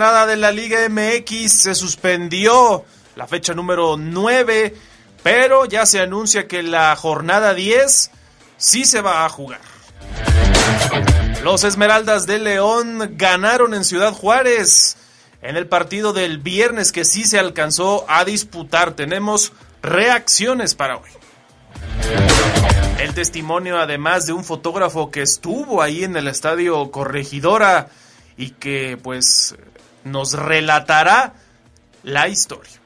Jornada de la Liga MX se suspendió, la fecha número 9, pero ya se anuncia que la jornada 10 sí se va a jugar. Los Esmeraldas de León ganaron en Ciudad Juárez en el partido del viernes que sí se alcanzó a disputar. Tenemos reacciones para hoy. El testimonio además de un fotógrafo que estuvo ahí en el estadio Corregidora y que pues nos relatará la historia.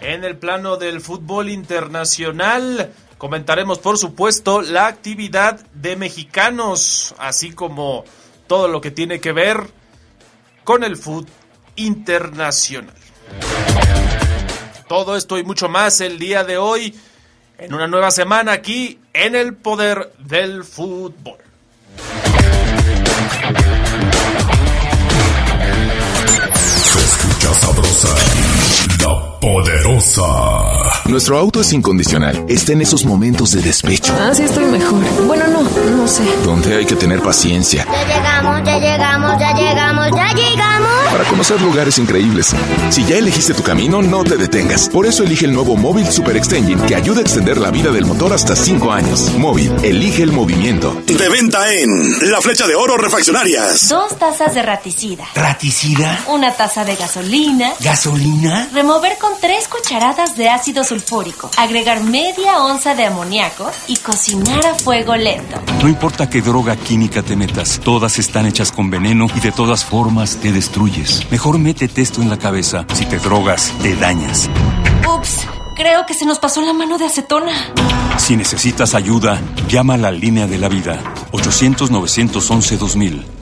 En el plano del fútbol internacional comentaremos por supuesto la actividad de mexicanos, así como todo lo que tiene que ver con el fútbol internacional. Todo esto y mucho más el día de hoy en una nueva semana aquí en el poder del fútbol. Escucha sabrosa, la poderosa. Nuestro auto es incondicional. Está en esos momentos de despecho. Ah, sí, estoy mejor. Bueno, no, no sé. Donde hay que tener paciencia. Ya llegamos, ya llegamos, ya llegamos, ya llegamos. Para conocer lugares increíbles. Si ya elegiste tu camino, no te detengas. Por eso elige el nuevo Móvil Super Extension que ayuda a extender la vida del motor hasta 5 años. Móvil, elige el movimiento. De venta en La Flecha de Oro Refaccionarias. Dos tazas de raticida. ¿Raticida? Una taza de gasolina. ¿Gasolina? Remover con tres cucharadas de ácido sulfúrico. Agregar media onza de amoníaco y cocinar a fuego lento. No importa qué droga química te metas, todas están hechas con veneno y de todas formas te destruyes. Mejor métete esto en la cabeza. Si te drogas, te dañas. Ups, creo que se nos pasó la mano de acetona. Si necesitas ayuda, llama a la línea de la vida. 800-911-2000.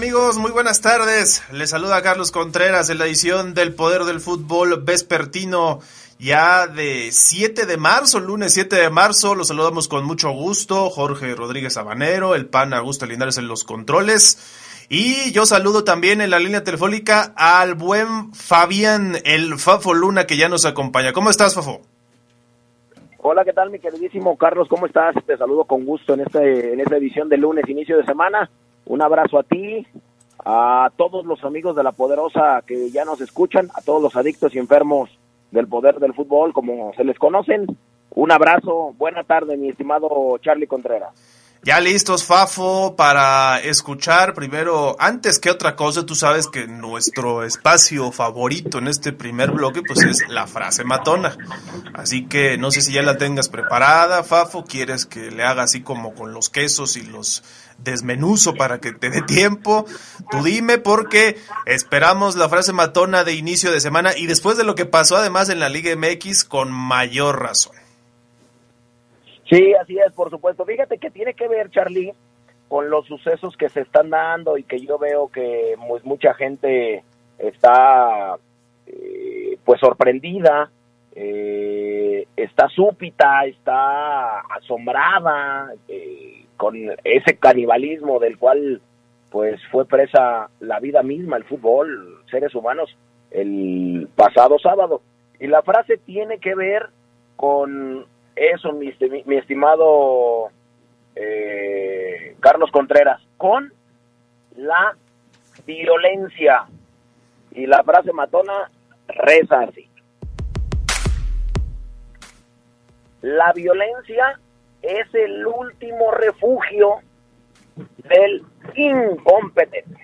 Amigos? Muy buenas tardes. Les saluda Carlos Contreras en la edición del Poder del Fútbol Vespertino ya de 7 de marzo, lunes 7 de marzo. Los saludamos con mucho gusto. Jorge Rodríguez Habanero, el pan Augusto Linares en los controles. Y yo saludo también en la línea telefónica al buen Fabián, el Fafo Luna, que ya nos acompaña. ¿Cómo estás, Fafo? Hola, ¿qué tal, mi queridísimo Carlos? ¿Cómo estás? Te saludo con gusto en, este, en esta edición de lunes, inicio de semana. Un abrazo a ti, a todos los amigos de la Poderosa que ya nos escuchan, a todos los adictos y enfermos del poder del fútbol, como se les conocen. Un abrazo, buena tarde, mi estimado Charlie Contreras. Ya listos, Fafo, para escuchar primero, antes que otra cosa, tú sabes que nuestro espacio favorito en este primer bloque, pues es la frase matona. Así que no sé si ya la tengas preparada, Fafo, quieres que le haga así como con los quesos y los desmenuzo para que te dé tiempo. Tú dime porque esperamos la frase matona de inicio de semana y después de lo que pasó además en la Liga MX con mayor razón. Sí, así es, por supuesto. Fíjate que tiene que ver, Charlie, con los sucesos que se están dando y que yo veo que mucha gente está eh, pues sorprendida, eh, está súpita, está asombrada eh, con ese canibalismo del cual pues fue presa la vida misma, el fútbol, seres humanos, el pasado sábado. Y la frase tiene que ver con eso, mi, estimado eh, Carlos Contreras, con la violencia. Y la frase matona reza así. La violencia es el último refugio del incompetente.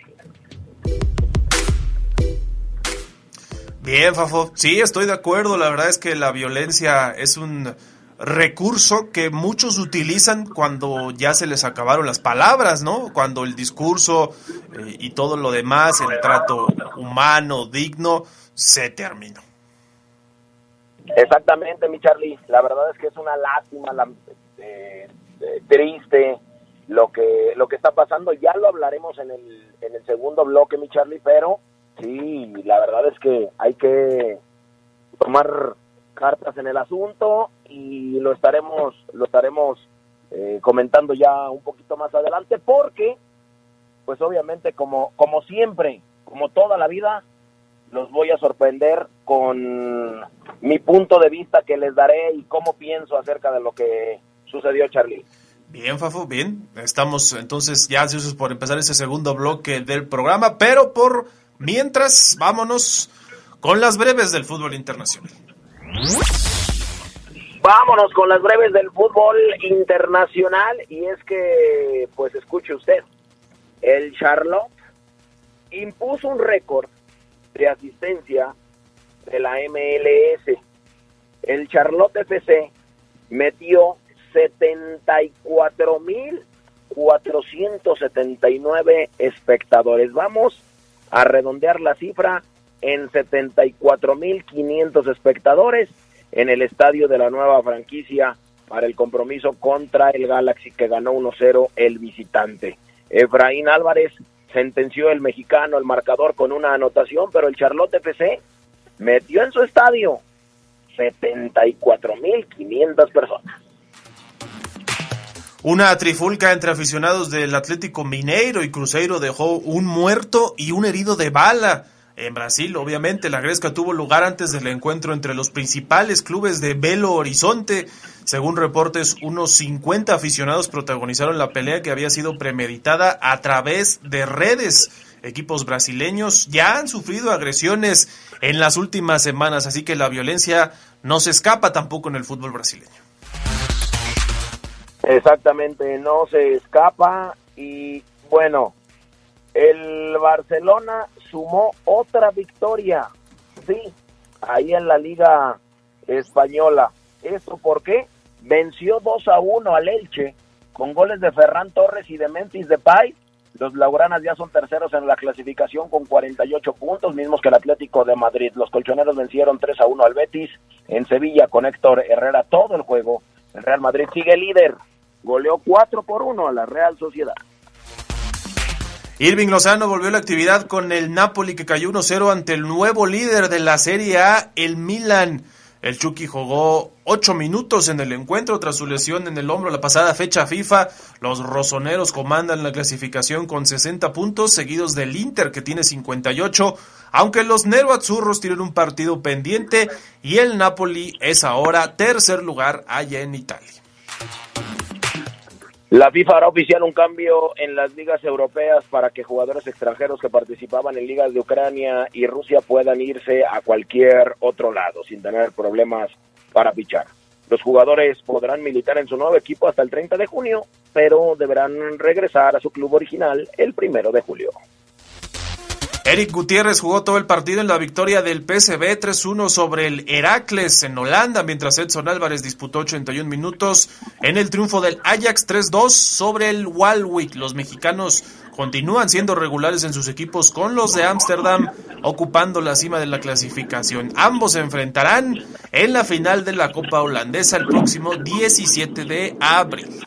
Bien, Fafo. Sí, estoy de acuerdo. La verdad es que la violencia es un recurso que muchos utilizan cuando ya se les acabaron las palabras, ¿no? Cuando el discurso eh, y todo lo demás, el trato humano, digno, se terminó. Exactamente, mi Charlie. La verdad es que es una lástima, la, eh, triste lo que lo que está pasando. Ya lo hablaremos en el, en el segundo bloque, mi Charlie, pero sí, la verdad es que hay que tomar cartas en el asunto y lo estaremos lo estaremos eh, comentando ya un poquito más adelante porque pues obviamente como como siempre como toda la vida los voy a sorprender con mi punto de vista que les daré y cómo pienso acerca de lo que sucedió Charlie Bien, Fafo, bien. Estamos entonces ya ansiosos por empezar ese segundo bloque del programa, pero por mientras, vámonos con las breves del fútbol internacional. Vámonos con las breves del fútbol internacional y es que, pues escuche usted, el Charlotte impuso un récord de asistencia de la MLS. El Charlotte FC metió 74.479 espectadores. Vamos a redondear la cifra en 74.500 espectadores en el estadio de la nueva franquicia para el compromiso contra el Galaxy que ganó 1-0 el visitante. Efraín Álvarez sentenció el mexicano el marcador con una anotación, pero el Charlotte FC metió en su estadio 74.500 personas. Una trifulca entre aficionados del Atlético Mineiro y Cruzeiro dejó un muerto y un herido de bala. En Brasil, obviamente, la gresca tuvo lugar antes del encuentro entre los principales clubes de Belo Horizonte. Según reportes, unos 50 aficionados protagonizaron la pelea que había sido premeditada a través de redes. Equipos brasileños ya han sufrido agresiones en las últimas semanas, así que la violencia no se escapa tampoco en el fútbol brasileño. Exactamente, no se escapa y bueno, el Barcelona sumó otra victoria, sí, ahí en la Liga Española. ¿Esto por qué? Venció 2 a 1 al Elche con goles de Ferran Torres y de Memphis Depay. Los Lauranas ya son terceros en la clasificación con 48 puntos, mismos que el Atlético de Madrid. Los colchoneros vencieron 3 a 1 al Betis. En Sevilla con Héctor Herrera todo el juego. El Real Madrid sigue líder. Goleó 4 por 1 a la Real Sociedad. Irving Lozano volvió a la actividad con el Napoli que cayó 1-0 ante el nuevo líder de la Serie A, el Milan. El Chucky jugó ocho minutos en el encuentro tras su lesión en el hombro la pasada fecha FIFA. Los rosoneros comandan la clasificación con 60 puntos, seguidos del Inter que tiene 58, aunque los Nero Azzurros tienen un partido pendiente y el Napoli es ahora tercer lugar allá en Italia. La FIFA hará oficial un cambio en las ligas europeas para que jugadores extranjeros que participaban en ligas de Ucrania y Rusia puedan irse a cualquier otro lado sin tener problemas para fichar. Los jugadores podrán militar en su nuevo equipo hasta el 30 de junio, pero deberán regresar a su club original el primero de julio. Eric Gutiérrez jugó todo el partido en la victoria del PSV 3-1 sobre el Heracles en Holanda, mientras Edson Álvarez disputó 81 minutos en el triunfo del Ajax 3-2 sobre el Walwick. Los mexicanos continúan siendo regulares en sus equipos con los de Ámsterdam ocupando la cima de la clasificación. Ambos se enfrentarán en la final de la Copa Holandesa el próximo 17 de abril.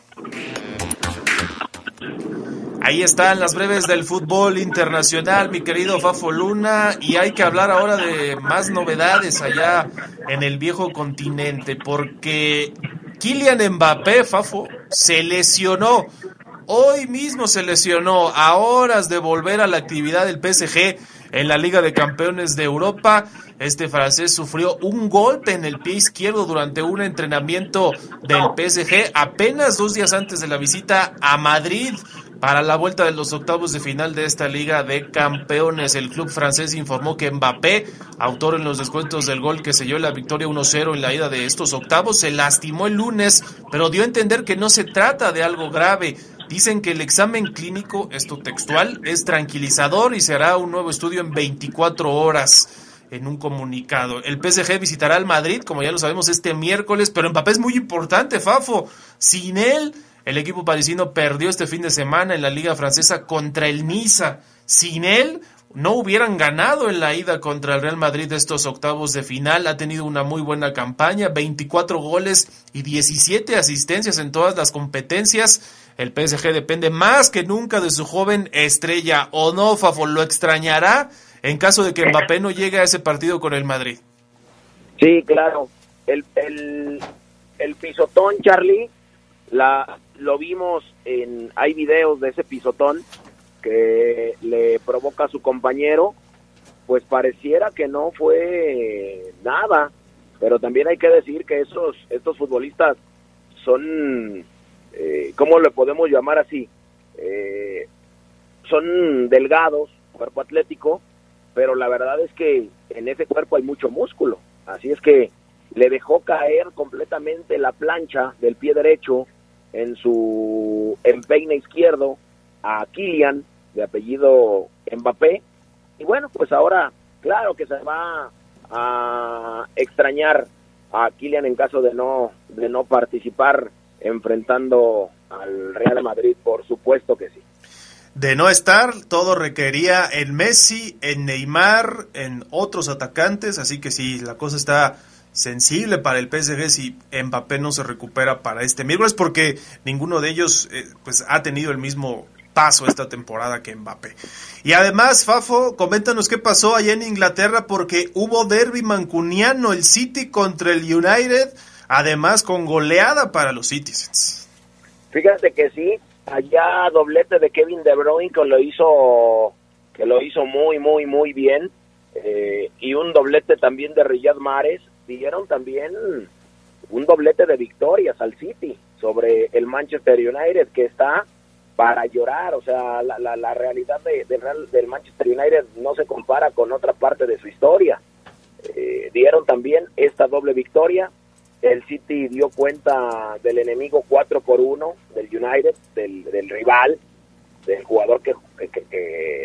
Ahí están las breves del fútbol internacional, mi querido Fafo Luna, y hay que hablar ahora de más novedades allá en el viejo continente, porque Kylian Mbappé, Fafo, se lesionó. Hoy mismo se lesionó a horas de volver a la actividad del PSG en la Liga de Campeones de Europa. Este francés sufrió un golpe en el pie izquierdo durante un entrenamiento del PSG apenas dos días antes de la visita a Madrid para la vuelta de los octavos de final de esta Liga de Campeones. El club francés informó que Mbappé, autor en los descuentos del gol que selló la victoria 1-0 en la ida de estos octavos, se lastimó el lunes, pero dio a entender que no se trata de algo grave. Dicen que el examen clínico, esto textual, es tranquilizador y se hará un nuevo estudio en 24 horas en un comunicado. El PSG visitará al Madrid, como ya lo sabemos, este miércoles, pero Mbappé es muy importante, Fafo. Sin él, el equipo parisino perdió este fin de semana en la Liga Francesa contra el Niza. Sin él, no hubieran ganado en la ida contra el Real Madrid de estos octavos de final. Ha tenido una muy buena campaña, 24 goles y 17 asistencias en todas las competencias. El PSG depende más que nunca de su joven estrella. ¿O no, Fafo? ¿Lo extrañará en caso de que Mbappé no llegue a ese partido con el Madrid? Sí, claro. El, el, el pisotón, Charlie, la, lo vimos en, hay videos de ese pisotón que le provoca a su compañero, pues pareciera que no fue nada, pero también hay que decir que esos, estos futbolistas son, eh, ¿cómo le podemos llamar así? Eh, son delgados, cuerpo atlético, pero la verdad es que en ese cuerpo hay mucho músculo, así es que le dejó caer completamente la plancha del pie derecho, en su empeine izquierdo a Kylian, de apellido Mbappé. Y bueno, pues ahora, claro que se va a extrañar a Kylian en caso de no, de no participar enfrentando al Real Madrid, por supuesto que sí. De no estar, todo requería en Messi, en Neymar, en otros atacantes, así que sí, la cosa está sensible para el PSG si Mbappé no se recupera para este miércoles porque ninguno de ellos eh, pues ha tenido el mismo paso esta temporada que Mbappé. Y además, Fafo, coméntanos qué pasó allá en Inglaterra porque hubo derby mancuniano el City contra el United, además con goleada para los Citizens. Fíjate que sí, allá doblete de Kevin De Bruyne que lo hizo que lo hizo muy muy muy bien eh, y un doblete también de Riyad Mahrez dieron también un doblete de victorias al City sobre el Manchester United que está para llorar, o sea, la, la, realidad de, del Manchester United no se compara con otra parte de su historia. Eh, dieron también esta doble victoria, el City dio cuenta del enemigo 4 por 1 del United, del, rival, del jugador que,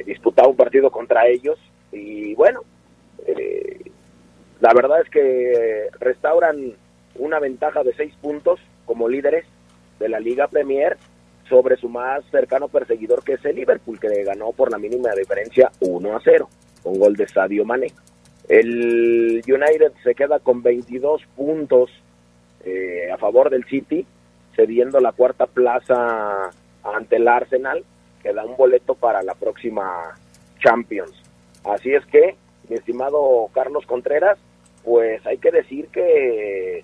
disputaba un partido contra ellos, y bueno, eh, la verdad es que restauran una ventaja de seis puntos como líderes de la Liga Premier sobre su más cercano perseguidor que es el Liverpool, que ganó por la mínima diferencia 1 a 0, con gol de Sadio Mané. El United se queda con 22 puntos eh, a favor del City, cediendo la cuarta plaza ante el Arsenal, que da un boleto para la próxima Champions. Así es que mi estimado Carlos Contreras, pues hay que decir que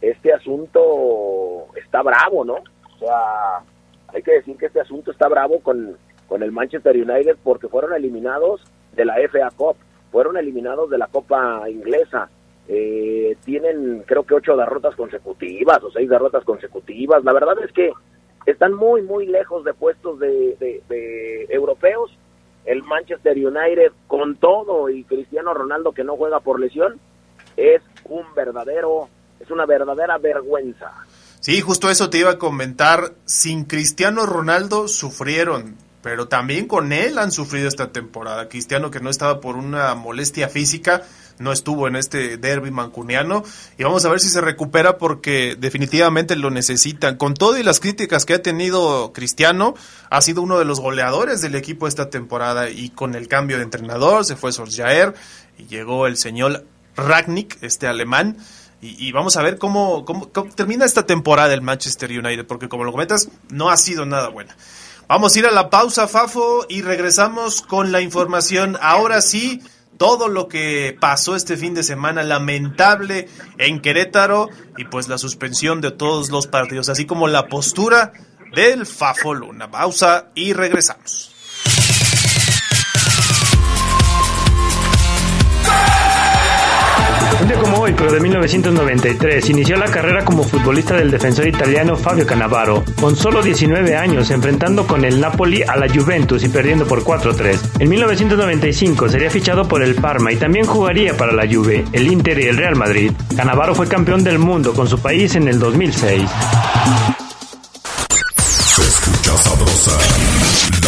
este asunto está bravo, ¿no? O sea, hay que decir que este asunto está bravo con, con el Manchester United porque fueron eliminados de la FA Cup, fueron eliminados de la Copa Inglesa. Eh, tienen creo que ocho derrotas consecutivas o seis derrotas consecutivas. La verdad es que están muy, muy lejos de puestos de, de europeos el Manchester United con todo y Cristiano Ronaldo que no juega por lesión es un verdadero es una verdadera vergüenza. Sí, justo eso te iba a comentar. Sin Cristiano Ronaldo sufrieron, pero también con él han sufrido esta temporada. Cristiano que no estaba por una molestia física, no estuvo en este derby mancuniano y vamos a ver si se recupera porque definitivamente lo necesitan. Con todo y las críticas que ha tenido Cristiano, ha sido uno de los goleadores del equipo esta temporada y con el cambio de entrenador se fue Solskjaer y llegó el señor Ragnick, este alemán. Y, vamos a ver cómo, cómo, cómo, termina esta temporada el Manchester United, porque como lo comentas, no ha sido nada buena. Vamos a ir a la pausa, Fafo, y regresamos con la información. Ahora sí, todo lo que pasó este fin de semana lamentable en Querétaro y pues la suspensión de todos los partidos, así como la postura del Fafo Luna. Pausa y regresamos. Un día como hoy, pero de 1993, inició la carrera como futbolista del defensor italiano Fabio Cannavaro, con solo 19 años, enfrentando con el Napoli a la Juventus y perdiendo por 4-3. En 1995 sería fichado por el Parma y también jugaría para la Juve, el Inter y el Real Madrid. Cannavaro fue campeón del mundo con su país en el 2006. Se escucha sabrosa,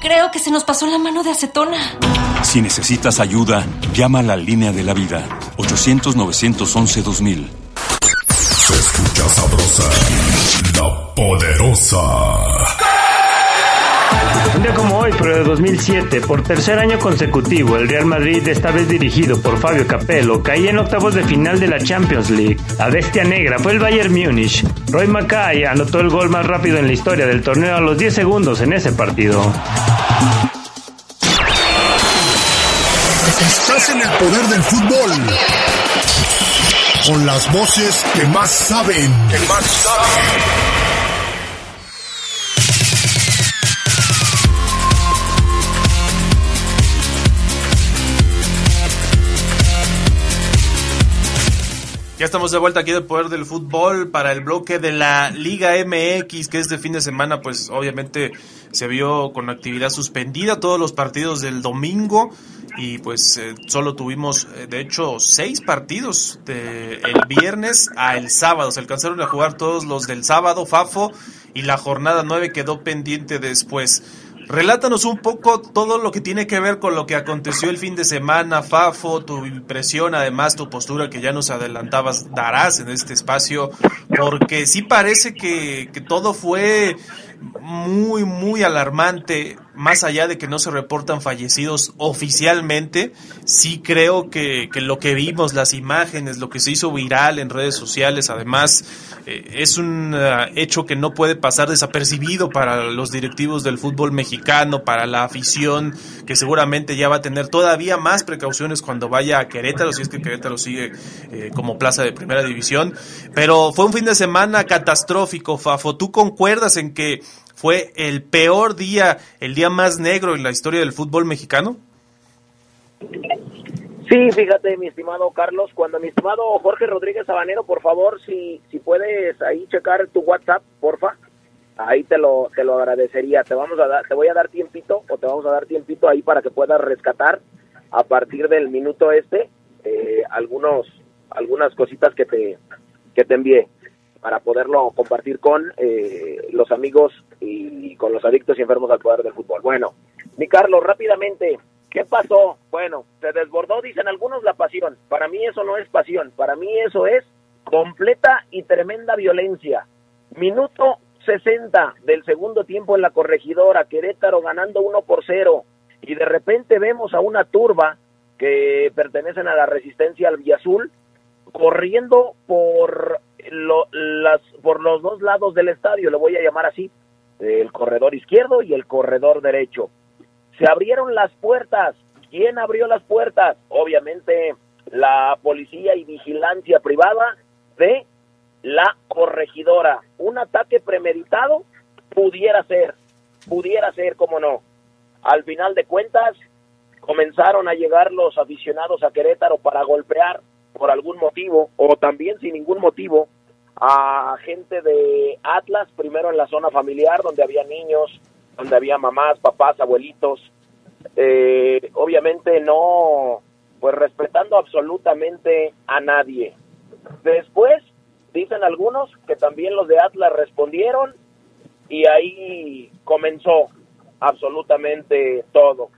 Creo que se nos pasó la mano de acetona. Si necesitas ayuda, llama a la línea de la vida. 800-911-2000. Se escucha sabrosa, la poderosa. Un día como hoy, pero de 2007, por tercer año consecutivo, el Real Madrid, esta vez dirigido por Fabio Capello, caía en octavos de final de la Champions League. La bestia negra fue el Bayern Múnich. Roy Mackay anotó el gol más rápido en la historia del torneo a los 10 segundos en ese partido. Estás en el poder del fútbol. Con las voces que más saben. Que más saben. Ya estamos de vuelta aquí del Poder del Fútbol para el bloque de la Liga MX, que este fin de semana, pues obviamente se vio con actividad suspendida todos los partidos del domingo y pues eh, solo tuvimos, eh, de hecho, seis partidos de el viernes a el sábado. Se alcanzaron a jugar todos los del sábado, Fafo, y la jornada nueve quedó pendiente después. Relátanos un poco todo lo que tiene que ver con lo que aconteció el fin de semana, Fafo, tu impresión, además tu postura que ya nos adelantabas, darás en este espacio, porque sí parece que, que todo fue muy, muy alarmante, más allá de que no se reportan fallecidos oficialmente, sí creo que, que lo que vimos, las imágenes, lo que se hizo viral en redes sociales, además, eh, es un uh, hecho que no puede pasar desapercibido para los directivos del fútbol mexicano, para la afición, que seguramente ya va a tener todavía más precauciones cuando vaya a Querétaro, si es que Querétaro sigue eh, como plaza de primera división. Pero fue un fin de semana catastrófico, Fafo. ¿Tú concuerdas en que fue el peor día, el día más negro en la historia del fútbol mexicano? Sí, fíjate, mi estimado Carlos, cuando mi estimado Jorge Rodríguez Sabanero, por favor, si, si puedes ahí checar tu WhatsApp, porfa, ahí te lo, te lo agradecería. Te vamos a dar, te voy a dar tiempito o te vamos a dar tiempito ahí para que puedas rescatar a partir del minuto este eh, algunos, algunas cositas que te, que te envié para poderlo compartir con eh, los amigos y con los adictos y enfermos al poder del fútbol. Bueno, mi Carlos, rápidamente, ¿qué pasó? Bueno, se desbordó, dicen algunos, la pasión. Para mí eso no es pasión, para mí eso es completa y tremenda violencia. Minuto 60 del segundo tiempo en la corregidora, Querétaro ganando 1 por 0, y de repente vemos a una turba que pertenecen a la resistencia al Villazul corriendo por lo, las, por los dos lados del estadio, le voy a llamar así, el corredor izquierdo y el corredor derecho. Se abrieron las puertas. ¿Quién abrió las puertas? Obviamente la policía y vigilancia privada de la corregidora. Un ataque premeditado pudiera ser, pudiera ser, como no. Al final de cuentas, comenzaron a llegar los aficionados a Querétaro para golpear por algún motivo o también sin ningún motivo a gente de Atlas, primero en la zona familiar donde había niños, donde había mamás, papás, abuelitos, eh, obviamente no, pues respetando absolutamente a nadie. Después, dicen algunos que también los de Atlas respondieron y ahí comenzó absolutamente todo.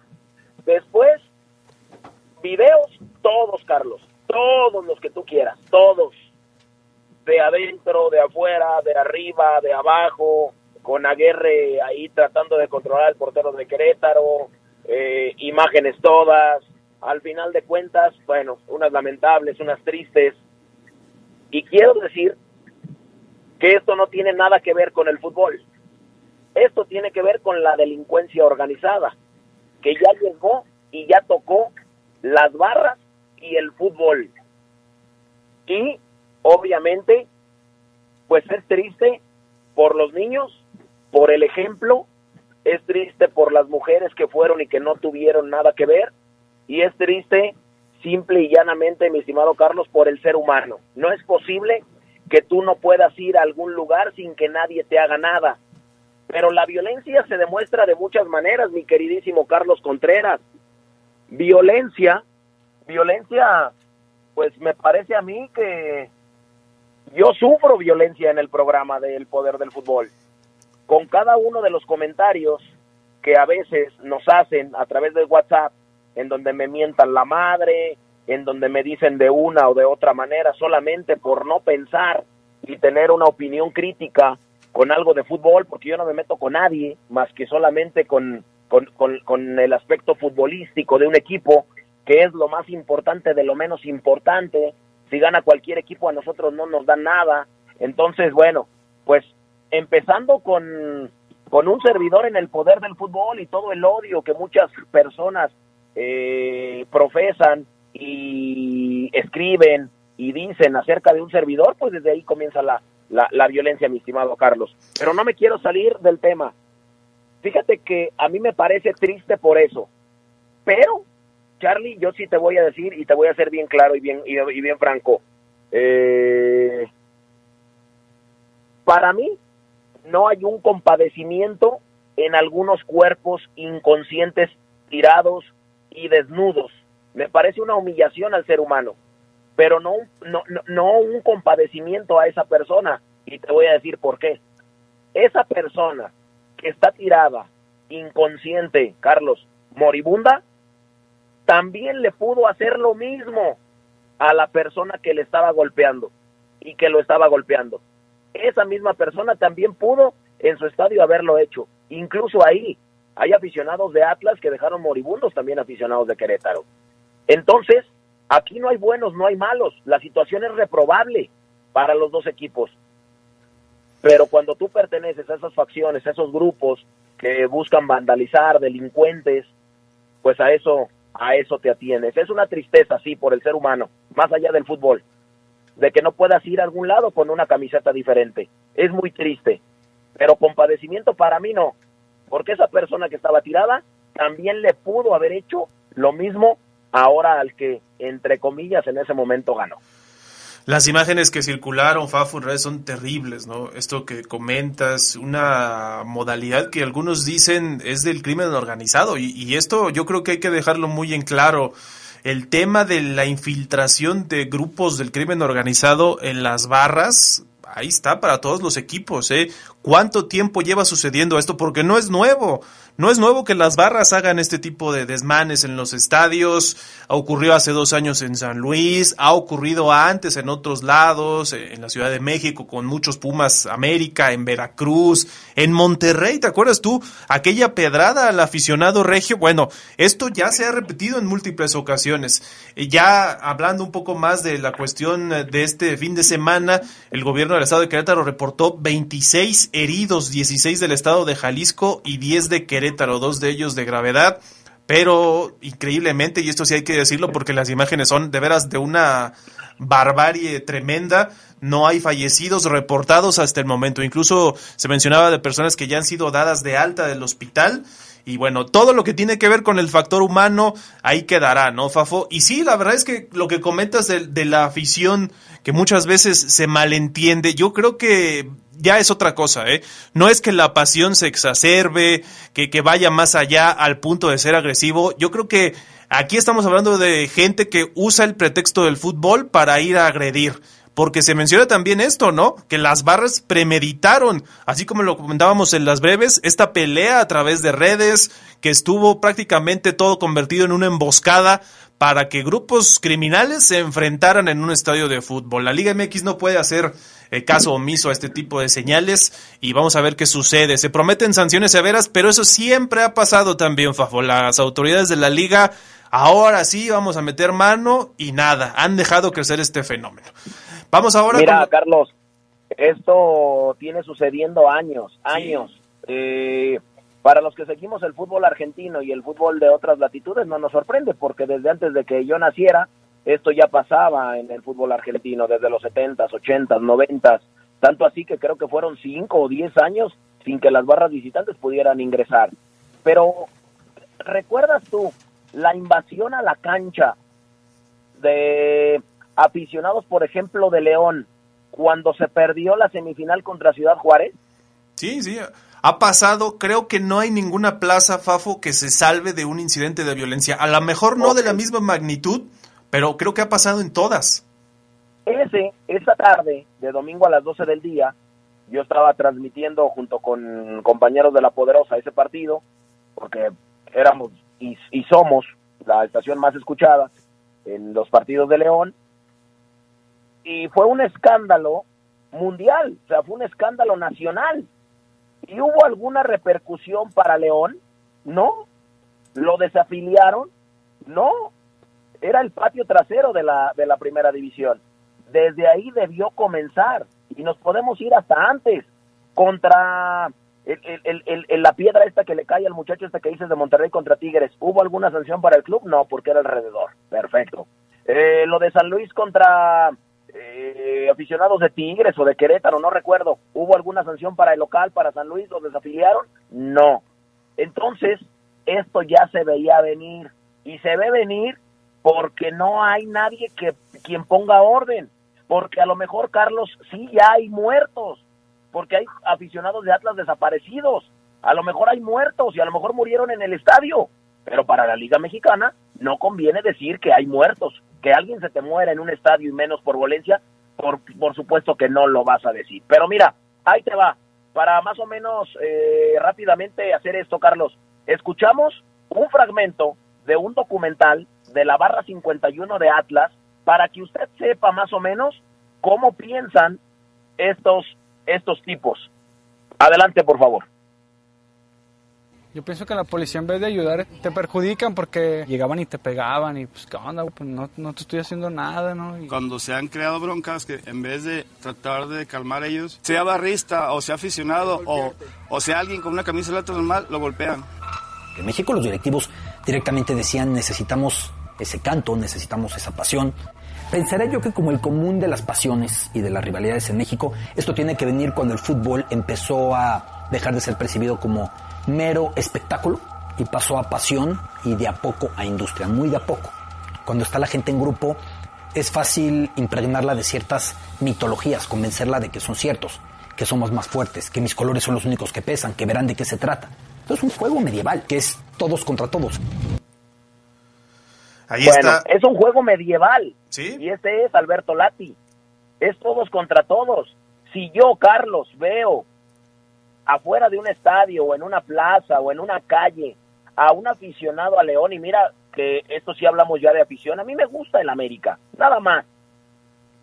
Después, videos, todos, Carlos, todos los que tú quieras, todos, de adentro, de afuera, de arriba, de abajo, con Aguerre ahí tratando de controlar al portero de Querétaro, eh, imágenes todas, al final de cuentas, bueno, unas lamentables, unas tristes, y quiero decir que esto no tiene nada que ver con el fútbol, esto tiene que ver con la delincuencia organizada, que ya llegó y ya tocó las barras y el fútbol. Y obviamente, pues es triste por los niños, por el ejemplo, es triste por las mujeres que fueron y que no tuvieron nada que ver, y es triste simple y llanamente, mi estimado Carlos, por el ser humano. No es posible que tú no puedas ir a algún lugar sin que nadie te haga nada. Pero la violencia se demuestra de muchas maneras, mi queridísimo Carlos Contreras. Violencia, violencia, pues me parece a mí que yo sufro violencia en el programa del Poder del Fútbol. Con cada uno de los comentarios que a veces nos hacen a través de WhatsApp, en donde me mientan la madre, en donde me dicen de una o de otra manera, solamente por no pensar y tener una opinión crítica con algo de fútbol, porque yo no me meto con nadie, más que solamente con, con, con, con el aspecto futbolístico de un equipo, que es lo más importante de lo menos importante, si gana cualquier equipo a nosotros no nos dan nada. Entonces, bueno, pues empezando con, con un servidor en el poder del fútbol y todo el odio que muchas personas eh, profesan y escriben y dicen acerca de un servidor, pues desde ahí comienza la, la, la violencia, mi estimado Carlos. Pero no me quiero salir del tema. Fíjate que a mí me parece triste por eso. Pero Charlie, yo sí te voy a decir y te voy a ser bien claro y bien, y, bien franco. Eh, para mí, no hay un compadecimiento en algunos cuerpos inconscientes tirados y desnudos. Me parece una humillación al ser humano, pero no, no, no, no un compadecimiento a esa persona. Y te voy a decir por qué. Esa persona que está tirada, inconsciente, Carlos, moribunda, también le pudo hacer lo mismo a la persona que le estaba golpeando y que lo estaba golpeando. Esa misma persona también pudo en su estadio haberlo hecho. Incluso ahí hay aficionados de Atlas que dejaron moribundos también aficionados de Querétaro. Entonces, aquí no hay buenos, no hay malos. La situación es reprobable para los dos equipos. Pero cuando tú perteneces a esas facciones, a esos grupos que buscan vandalizar, delincuentes, pues a eso a eso te atienes. Es una tristeza, sí, por el ser humano, más allá del fútbol, de que no puedas ir a algún lado con una camiseta diferente. Es muy triste, pero compadecimiento para mí no, porque esa persona que estaba tirada también le pudo haber hecho lo mismo ahora al que, entre comillas, en ese momento ganó. Las imágenes que circularon, Fafu, en redes son terribles, ¿no? Esto que comentas, una modalidad que algunos dicen es del crimen organizado y, y esto yo creo que hay que dejarlo muy en claro. El tema de la infiltración de grupos del crimen organizado en las barras, ahí está para todos los equipos, ¿eh? ¿Cuánto tiempo lleva sucediendo esto? Porque no es nuevo. No es nuevo que las barras hagan este tipo de desmanes en los estadios. Ocurrió hace dos años en San Luis, ha ocurrido antes en otros lados, en la Ciudad de México con muchos Pumas América, en Veracruz, en Monterrey, ¿te acuerdas tú? Aquella pedrada al aficionado regio. Bueno, esto ya se ha repetido en múltiples ocasiones. Ya hablando un poco más de la cuestión de este fin de semana, el gobierno del estado de Querétaro reportó 26 heridos, 16 del estado de Jalisco y 10 de Querétaro, dos de ellos de gravedad. pero increíblemente, y esto sí hay que decirlo porque las imágenes son de veras de una barbarie tremenda, no hay fallecidos reportados hasta el momento, incluso se mencionaba de personas que ya han sido dadas de alta del hospital, y bueno, todo lo que tiene que ver con el factor humano, ahí quedará, ¿no, Fafo? Y sí, la verdad es que lo que comentas de, de la afición, que muchas veces se malentiende, yo creo que ya es otra cosa, ¿eh? No es que la pasión se exacerbe, que, que vaya más allá al punto de ser agresivo. Yo creo que aquí estamos hablando de gente que usa el pretexto del fútbol para ir a agredir. Porque se menciona también esto, ¿no? Que las barras premeditaron, así como lo comentábamos en las breves, esta pelea a través de redes, que estuvo prácticamente todo convertido en una emboscada para que grupos criminales se enfrentaran en un estadio de fútbol. La Liga MX no puede hacer eh, caso omiso a este tipo de señales y vamos a ver qué sucede. Se prometen sanciones severas, pero eso siempre ha pasado también, Fafo. Las autoridades de la liga ahora sí vamos a meter mano y nada, han dejado crecer este fenómeno. Vamos ahora Mira, Carlos, esto tiene sucediendo años, años. Eh, para los que seguimos el fútbol argentino y el fútbol de otras latitudes no nos sorprende porque desde antes de que yo naciera esto ya pasaba en el fútbol argentino desde los 70s, 80s, 90s, tanto así que creo que fueron 5 o 10 años sin que las barras visitantes pudieran ingresar. Pero, ¿recuerdas tú la invasión a la cancha de aficionados, por ejemplo, de León, cuando se perdió la semifinal contra Ciudad Juárez? Sí, sí, ha pasado, creo que no hay ninguna plaza, Fafo, que se salve de un incidente de violencia. A lo mejor no de la misma magnitud, pero creo que ha pasado en todas. Ese, esa tarde, de domingo a las 12 del día, yo estaba transmitiendo junto con compañeros de La Poderosa ese partido, porque éramos y, y somos la estación más escuchada en los partidos de León, y fue un escándalo mundial, o sea, fue un escándalo nacional. ¿Y hubo alguna repercusión para León? No. ¿Lo desafiliaron? No era el patio trasero de la, de la primera división. Desde ahí debió comenzar y nos podemos ir hasta antes contra el, el, la piedra esta que le cae al muchacho este que dices de Monterrey contra Tigres. ¿Hubo alguna sanción para el club? No, porque era alrededor. Perfecto. Eh, lo de San Luis contra eh, aficionados de Tigres o de Querétaro, no recuerdo. ¿Hubo alguna sanción para el local, para San Luis? ¿Lo desafiliaron? No. Entonces, esto ya se veía venir. Y se ve venir porque no hay nadie que quien ponga orden, porque a lo mejor Carlos sí ya hay muertos, porque hay aficionados de Atlas desaparecidos, a lo mejor hay muertos y a lo mejor murieron en el estadio, pero para la Liga Mexicana no conviene decir que hay muertos, que alguien se te muera en un estadio y menos por violencia, por, por supuesto que no lo vas a decir. Pero mira, ahí te va, para más o menos eh, rápidamente hacer esto, Carlos, escuchamos un fragmento de un documental de la barra 51 de Atlas para que usted sepa más o menos cómo piensan estos, estos tipos. Adelante, por favor. Yo pienso que la policía en vez de ayudar te perjudican porque llegaban y te pegaban y pues qué onda, pues no, no te estoy haciendo nada, ¿no? Cuando se han creado broncas que en vez de tratar de calmar a ellos, sea barrista o sea aficionado o, o sea alguien con una camisa de normal, lo golpean. En México los directivos directamente decían necesitamos ese canto, necesitamos esa pasión. Pensaré yo que como el común de las pasiones y de las rivalidades en México, esto tiene que venir cuando el fútbol empezó a dejar de ser percibido como mero espectáculo y pasó a pasión y de a poco a industria, muy de a poco. Cuando está la gente en grupo, es fácil impregnarla de ciertas mitologías, convencerla de que son ciertos, que somos más fuertes, que mis colores son los únicos que pesan, que verán de qué se trata. Esto es un juego medieval, que es todos contra todos bueno, es un juego medieval. Y este es Alberto Lati. Es todos contra todos. Si yo, Carlos, veo afuera de un estadio o en una plaza o en una calle a un aficionado a León y mira que esto sí hablamos ya de afición, a mí me gusta el América, nada más.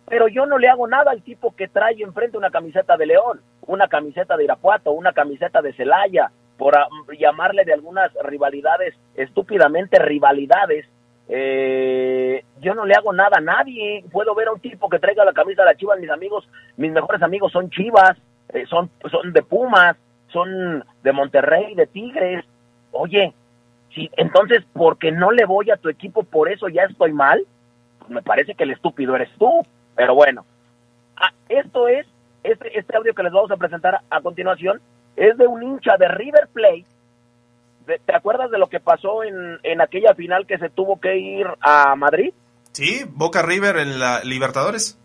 Pero yo no le hago nada al tipo que trae enfrente una camiseta de León, una camiseta de Irapuato, una camiseta de Celaya, por llamarle de algunas rivalidades, estúpidamente rivalidades, eh, yo no le hago nada a nadie. Puedo ver a un tipo que traiga la camisa de la Chivas, mis amigos, mis mejores amigos son Chivas, eh, son, son de Pumas, son de Monterrey, de Tigres. Oye, Si, entonces, porque no le voy a tu equipo, por eso ya estoy mal. Pues me parece que el estúpido eres tú. Pero bueno, ah, esto es, este, este audio que les vamos a presentar a continuación, es de un hincha de River Plate. ¿Te acuerdas de lo que pasó en, en aquella final que se tuvo que ir a Madrid? Sí, Boca River en la Libertadores.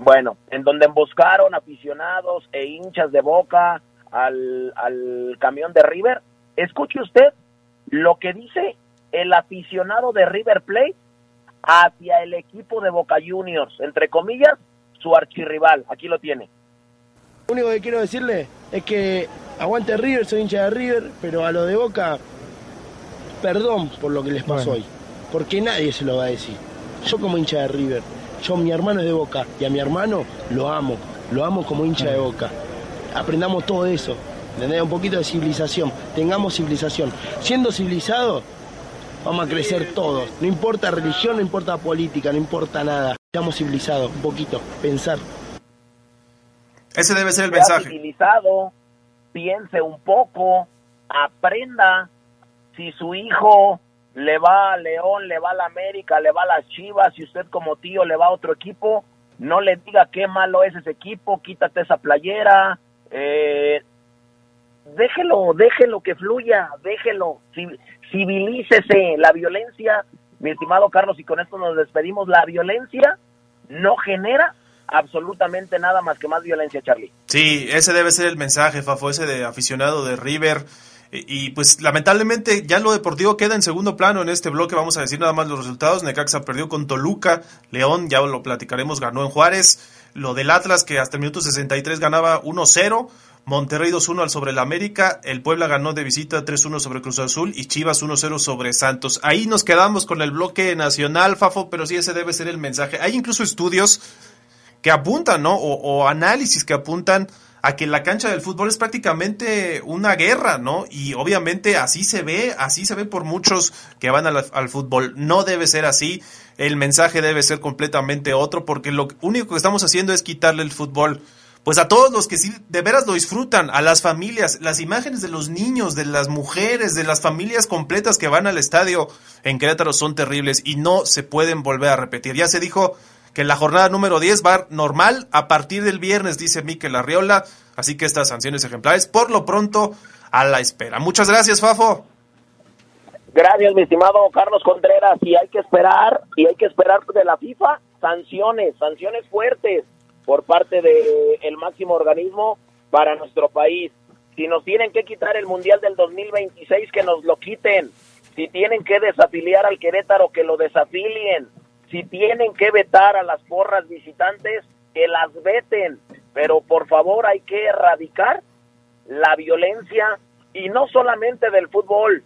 Bueno, en donde emboscaron aficionados e hinchas de Boca al, al camión de River. Escuche usted lo que dice el aficionado de River Plate hacia el equipo de Boca Juniors, entre comillas, su archirrival. Aquí lo tiene. Lo único que quiero decirle es que aguante River, soy hincha de River, pero a lo de Boca, perdón por lo que les pasó hoy, porque nadie se lo va a decir. Yo como hincha de River, yo mi hermano es de Boca y a mi hermano lo amo, lo amo como hincha de Boca. Aprendamos todo eso, ¿entendés? Un poquito de civilización, tengamos civilización. Siendo civilizados, vamos a crecer todos. No importa religión, no importa política, no importa nada. Seamos civilizados, un poquito, pensar. Ese debe ser el mensaje. civilizado, piense un poco, aprenda si su hijo le va a León, le va a la América, le va a las Chivas, si usted como tío le va a otro equipo, no le diga qué malo es ese equipo, quítate esa playera, eh, déjelo, déjelo que fluya, déjelo, ci- civilícese, la violencia, mi estimado Carlos, y con esto nos despedimos, la violencia no genera absolutamente nada más que más violencia, Charlie. Sí, ese debe ser el mensaje, Fafo, ese de aficionado de River. Y, pues lamentablemente ya lo deportivo queda en segundo plano en este bloque. Vamos a decir nada más los resultados. Necaxa perdió con Toluca. León, ya lo platicaremos, ganó en Juárez. Lo del Atlas, que hasta el minuto 63 ganaba 1-0. Monterrey 2-1 al sobre el América. El Puebla ganó de visita 3-1 sobre Cruz Azul. Y Chivas 1-0 sobre Santos. Ahí nos quedamos con el bloque nacional, Fafo, pero sí ese debe ser el mensaje. Hay incluso estudios que apuntan, ¿no? O, o análisis que apuntan a que la cancha del fútbol es prácticamente una guerra, ¿no? Y obviamente así se ve, así se ve por muchos que van al, al fútbol. No debe ser así, el mensaje debe ser completamente otro, porque lo único que estamos haciendo es quitarle el fútbol. Pues a todos los que sí de veras lo disfrutan, a las familias, las imágenes de los niños, de las mujeres, de las familias completas que van al estadio en Querétaro son terribles y no se pueden volver a repetir. Ya se dijo que la jornada número 10 va normal a partir del viernes, dice Miquel Arriola. Así que estas sanciones ejemplares, por lo pronto, a la espera. Muchas gracias, Fafo. Gracias, mi estimado Carlos Contreras. Y hay que esperar, y hay que esperar de la FIFA sanciones, sanciones fuertes por parte del el máximo organismo para nuestro país. Si nos tienen que quitar el Mundial del 2026, que nos lo quiten. Si tienen que desafiliar al Querétaro, que lo desafilien. Si tienen que vetar a las porras visitantes, que las veten. Pero por favor hay que erradicar la violencia y no solamente del fútbol,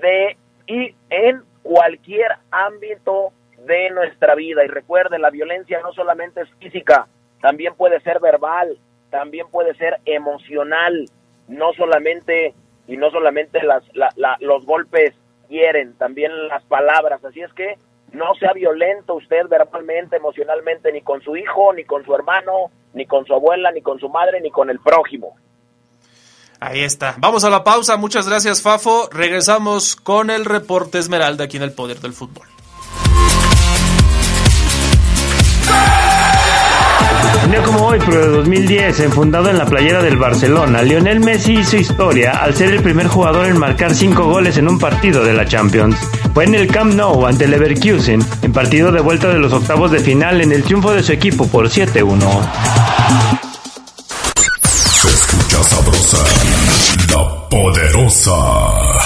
de y en cualquier ámbito de nuestra vida. Y recuerde, la violencia no solamente es física, también puede ser verbal, también puede ser emocional, no solamente y no solamente las, la, la, los golpes hieren, también las palabras. Así es que no sea violento usted verbalmente, emocionalmente, ni con su hijo, ni con su hermano, ni con su abuela, ni con su madre, ni con el prójimo. Ahí está. Vamos a la pausa. Muchas gracias, Fafo. Regresamos con el reporte Esmeralda aquí en el Poder del Fútbol. Como hoy, pero de 2010, enfundado en la playera del Barcelona, Lionel Messi hizo historia al ser el primer jugador en marcar 5 goles en un partido de la Champions. Fue en el Camp Nou ante Leverkusen, en partido de vuelta de los octavos de final en el triunfo de su equipo por 7-1. Se escucha sabrosa, la poderosa.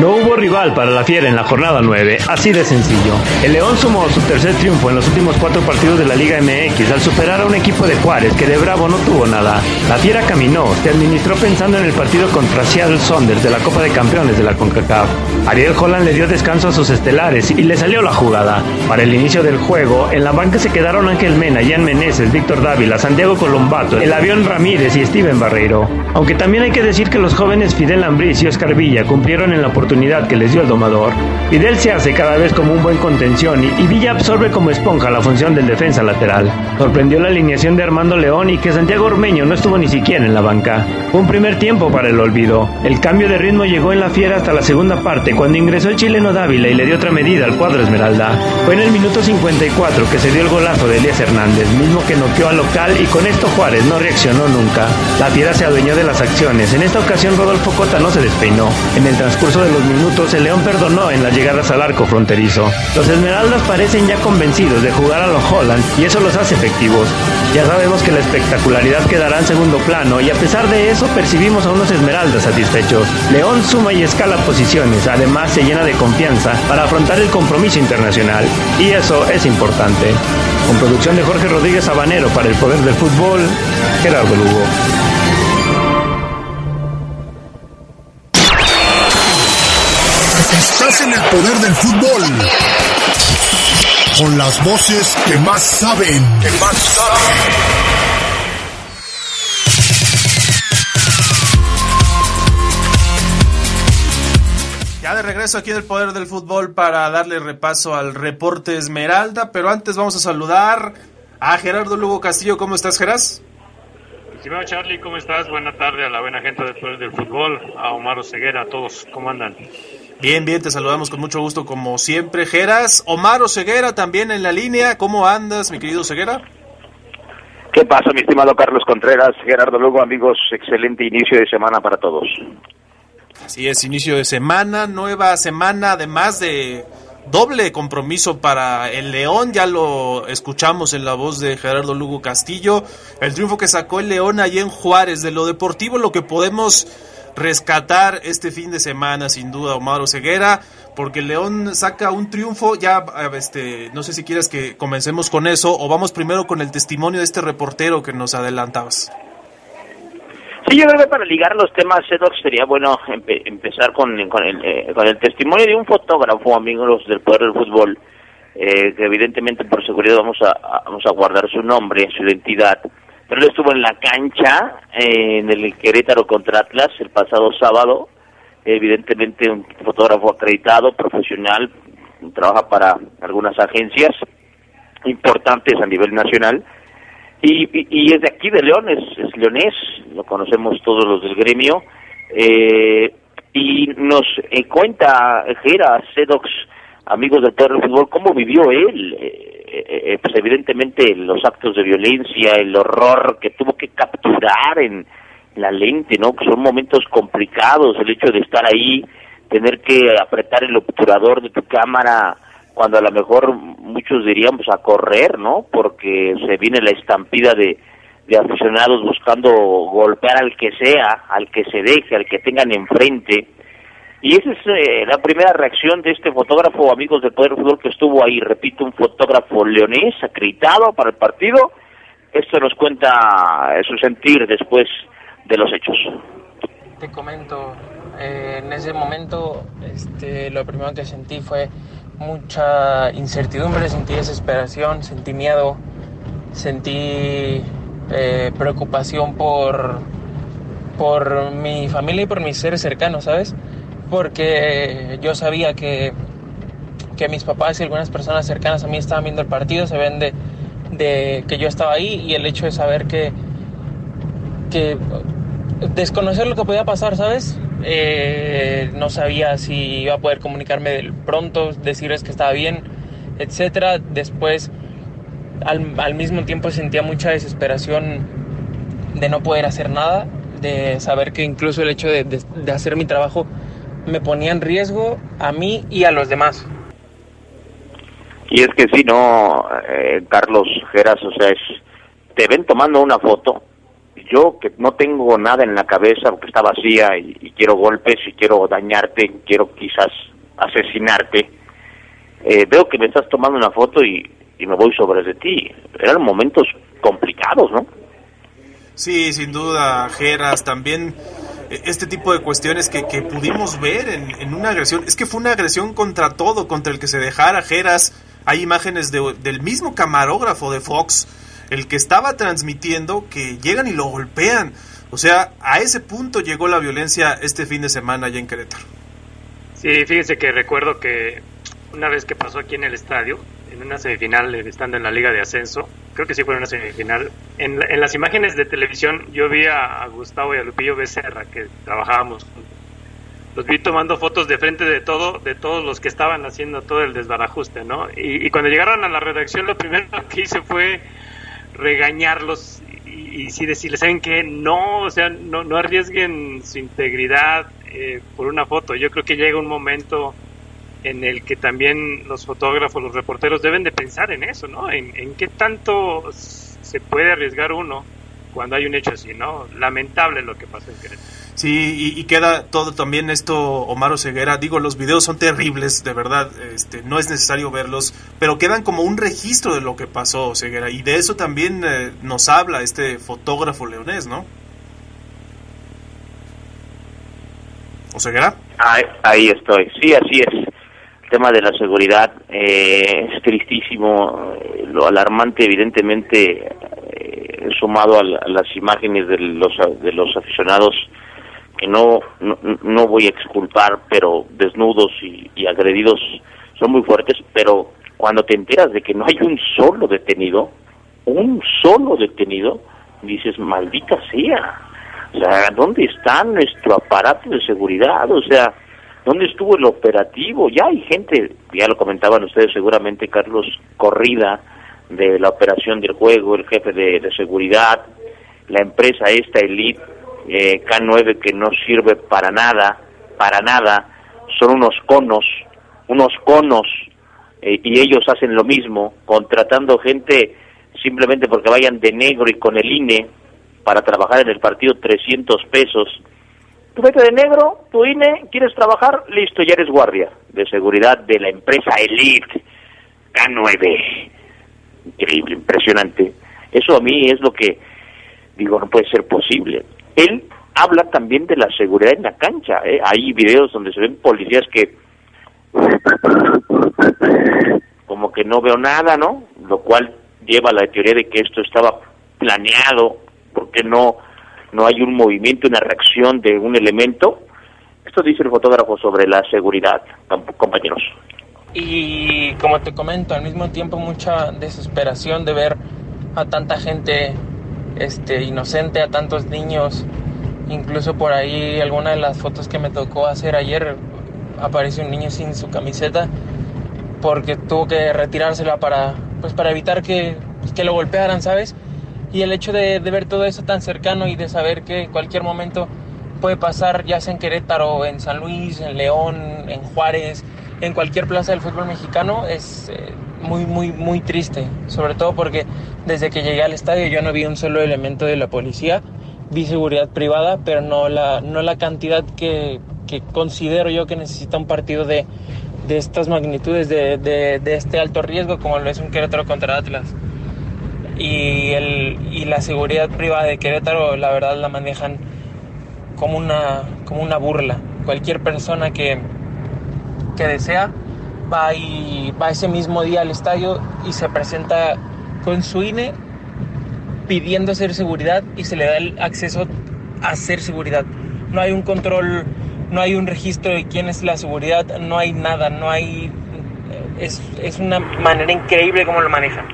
No hubo rival para la Fiera en la jornada 9, así de sencillo. El León sumó su tercer triunfo en los últimos cuatro partidos de la Liga MX al superar a un equipo de Juárez que de bravo no tuvo nada. La Fiera caminó, se administró pensando en el partido contra Seattle Saunders de la Copa de Campeones de la CONCACAF. Ariel Holland le dio descanso a sus estelares y le salió la jugada. Para el inicio del juego, en la banca se quedaron Ángel Mena, Jan Meneses, Víctor Dávila, Santiago Colombato, el avión Ramírez y Steven Barreiro. Aunque también hay que decir que los jóvenes Fidel Ambriz y Oscar Villa cumplieron en la oportunidad que les dio el domador. Fidel se hace cada vez como un buen contención y, Villa absorbe como esponja la función del defensa lateral. Sorprendió la alineación de Armando León y que Santiago Ormeño no estuvo ni siquiera en la banca. Un primer tiempo para el olvido. El cambio de ritmo llegó en la fiera hasta la segunda parte cuando ingresó el chileno Dávila y le dio otra medida al cuadro Esmeralda. Fue en el minuto 54 que se dio el golazo de Elías Hernández, mismo que noqueó al local y con esto Juárez no reaccionó nunca. La fiera se adueñó de las acciones. En esta ocasión Rodolfo Cota no se despeinó. En el transcurso de los minutos, el León perdonó en las llegadas al arco fronterizo. Los Esmeraldas parecen ya convencidos de jugar a los Holland y eso los hace efectivos. Ya sabemos que la espectacularidad quedará en segundo plano y a pesar de eso percibimos a unos Esmeraldas satisfechos. León suma y escala posiciones, además se llena de confianza para afrontar el compromiso internacional y eso es importante. Con producción de Jorge Rodríguez Sabanero para el Poder del Fútbol, Gerardo Lugo. Estás en el poder del fútbol. Con las voces que más saben. Que más saben. De regreso aquí del Poder del Fútbol para darle repaso al reporte Esmeralda, pero antes vamos a saludar a Gerardo Lugo Castillo. ¿Cómo estás, Geras? Estimado Charlie, ¿cómo estás? Buena tarde a la buena gente del Poder del Fútbol, a Omar Ceguera, a todos. ¿Cómo andan? Bien, bien, te saludamos con mucho gusto como siempre, Geras. Omar Ceguera también en la línea. ¿Cómo andas, mi querido Ceguera? ¿Qué pasa, mi estimado Carlos Contreras? Gerardo Lugo, amigos, excelente inicio de semana para todos. Así es, inicio de semana, nueva semana, además de doble compromiso para el León, ya lo escuchamos en la voz de Gerardo Lugo Castillo, el triunfo que sacó el León allí en Juárez, de lo deportivo, lo que podemos rescatar este fin de semana, sin duda, Omar Ceguera, porque el León saca un triunfo, ya, este, no sé si quieres que comencemos con eso, o vamos primero con el testimonio de este reportero que nos adelantabas. Sí, yo creo que para ligar los temas, Sedox, sería bueno empezar con, con, el, eh, con el testimonio de un fotógrafo, amigos del Poder del Fútbol, eh, que evidentemente por seguridad vamos a, vamos a guardar su nombre, su identidad, pero él estuvo en la cancha eh, en el Querétaro contra Atlas el pasado sábado, evidentemente un fotógrafo acreditado, profesional, trabaja para algunas agencias importantes a nivel nacional, y, y, es de aquí, de León, es, leonés, lo conocemos todos los del gremio, eh, y nos eh, cuenta Gera, Sedox, amigos del del Fútbol, cómo vivió él, eh, pues evidentemente los actos de violencia, el horror que tuvo que capturar en la lente, ¿no? Que son momentos complicados, el hecho de estar ahí, tener que apretar el obturador de tu cámara, cuando a lo mejor muchos diríamos a correr, ¿no? Porque se viene la estampida de, aficionados buscando golpear al que sea, al que se deje, al que tengan enfrente. Y esa es eh, la primera reacción de este fotógrafo, amigos del Poder Fútbol, que estuvo ahí, repito, un fotógrafo leonés, acreditado para el partido. Esto nos cuenta su sentir después de los hechos. Te comento, eh, en ese momento este, lo primero que sentí fue mucha incertidumbre, sentí desesperación, sentí miedo, sentí eh, preocupación por, por mi familia y por mis seres cercanos, ¿sabes? Porque yo sabía que, que mis papás y algunas personas cercanas a mí estaban viendo el partido, se ven de, de que yo estaba ahí y el hecho de saber que, que desconocer lo que podía pasar, ¿sabes? Eh, no sabía si iba a poder comunicarme pronto, decirles que estaba bien, etcétera. Después al, mismo tiempo sentía mucha desesperación de no poder hacer nada, de saber que incluso el hecho de, hacer mi trabajo me ponía en riesgo a mí y a los demás. Y es que si no, eh, Carlos Geras, o sea, es, te ven tomando una foto, yo que no tengo nada en la cabeza porque está vacía y, quiero golpes y quiero dañarte, quiero quizás asesinarte, eh, veo que me estás tomando una foto y, me voy sobre de ti. Eran momentos complicados, ¿no? Sí, sin duda, Geras, también eh, este tipo de cuestiones que, que pudimos ver en, en, una agresión. Es que fue una agresión contra todo, contra el que se dejara Geras. Hay imágenes de, del mismo camarógrafo de Fox, el que estaba transmitiendo, que llegan y lo golpean. O sea, a ese punto llegó la violencia este fin de semana allá en Querétaro. Sí, fíjense que recuerdo que una vez que pasó aquí en el estadio, en una semifinal, estando en la Liga de Ascenso, creo que sí fue una semifinal, en, en las imágenes de televisión yo vi a, a, Gustavo y a Lupillo Becerra, que trabajábamos, los vi tomando fotos de frente de todo, de todos los que estaban haciendo todo el desbarajuste, ¿no? Y, y cuando llegaron a la redacción lo primero que hice fue regañarlos y, y sí decirles, ¿saben qué? No, o sea, no, no arriesguen su integridad eh, por una foto. Yo creo que llega un momento en el que también los fotógrafos, los reporteros deben de pensar en eso, ¿no? En, qué tanto se puede arriesgar uno cuando hay un hecho así, ¿no? Lamentable lo que pasó en Querétaro. Sí, y, queda todo también esto, Omar Ceguera. Digo, los videos son terribles, de verdad, este, no es necesario verlos, pero quedan como un registro de lo que pasó, Ceguera. Y de eso también eh, nos habla este fotógrafo leonés, ¿no? ¿O Ceguera? Ahí, ahí estoy, sí, así es el tema de la seguridad eh, es tristísimo, lo alarmante evidentemente eh, sumado a, a, las imágenes de los de los aficionados que no no, no voy a exculpar, pero desnudos y, y, agredidos son muy fuertes, pero cuando te enteras de que no hay un solo detenido, un solo detenido, dices, maldita sea, o sea, ¿dónde está nuestro aparato de seguridad? O sea, ¿Dónde estuvo el operativo? Ya hay gente, ya lo comentaban ustedes seguramente, Carlos, corrida de la operación del juego, el jefe de, de seguridad, la empresa esta, Elite, eh, K9, que no sirve para nada, para nada, son unos conos, unos conos, eh, y ellos hacen lo mismo, contratando gente simplemente porque vayan de negro y con el INE para trabajar en el partido 300 pesos, tu vete de negro, tu INE, quieres trabajar, listo, ya eres guardia de seguridad de la empresa Elite K9. Increíble, impresionante. Eso a mí es lo que digo, no puede ser posible. Él habla también de la seguridad en la cancha. ¿eh? Hay videos donde se ven policías que como que no veo nada, ¿no? Lo cual lleva a la teoría de que esto estaba planeado, porque no no hay un movimiento, una reacción de un elemento. Esto dice el fotógrafo sobre la seguridad, compañeros. Y como te comento, al mismo tiempo mucha desesperación de ver a tanta gente este, inocente, a tantos niños. Incluso por ahí alguna de las fotos que me tocó hacer ayer aparece un niño sin su camiseta porque tuvo que retirársela para, pues, para evitar que, pues, que lo golpearan, ¿sabes? y el hecho de, de, ver todo eso tan cercano y de saber que en cualquier momento puede pasar, ya sea en Querétaro, en San Luis, en León, en Juárez, en cualquier plaza del fútbol mexicano, es eh, muy, muy, muy triste. Sobre todo porque desde que llegué al estadio yo no vi un solo elemento de la policía, vi seguridad privada, pero no la, no la cantidad que, que considero yo que necesita un partido de, de estas magnitudes, de, de, de este alto riesgo como lo es un Querétaro contra Atlas y, el, y la seguridad privada de Querétaro la verdad la manejan como una, como una burla. Cualquier persona que, que desea va, y, va ese mismo día al estadio y se presenta con su INE pidiendo hacer seguridad y se le da el acceso a hacer seguridad. No hay un control, no hay un registro de quién es la seguridad, no hay nada, no hay... Es, es una manera increíble como lo manejan.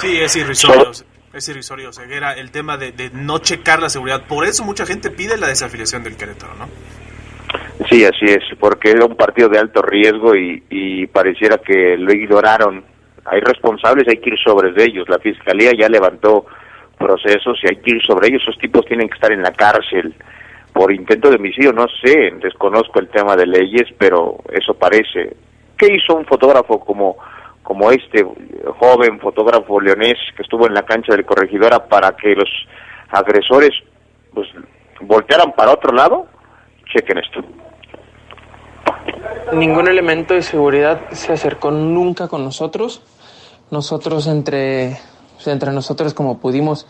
Sí, es irrisorio. Es irrisorio, ceguera, el tema de, de, no checar la seguridad. Por eso mucha gente pide la desafiliación del Querétaro, ¿no? Sí, así es, porque era un partido de alto riesgo y, y pareciera que lo ignoraron hay responsables, hay que ir sobre ellos. La fiscalía ya levantó procesos y hay que ir sobre ellos. Esos tipos tienen que estar en la cárcel por intento de homicidio. No sé, desconozco el tema de leyes, pero eso parece. ¿Qué hizo un fotógrafo como como este joven fotógrafo leonés que estuvo en la cancha del Corregidora para que los agresores pues voltearan para otro lado? Chequen esto. Ningún elemento de seguridad se acercó nunca con nosotros. Nosotros entre, entre nosotros como pudimos,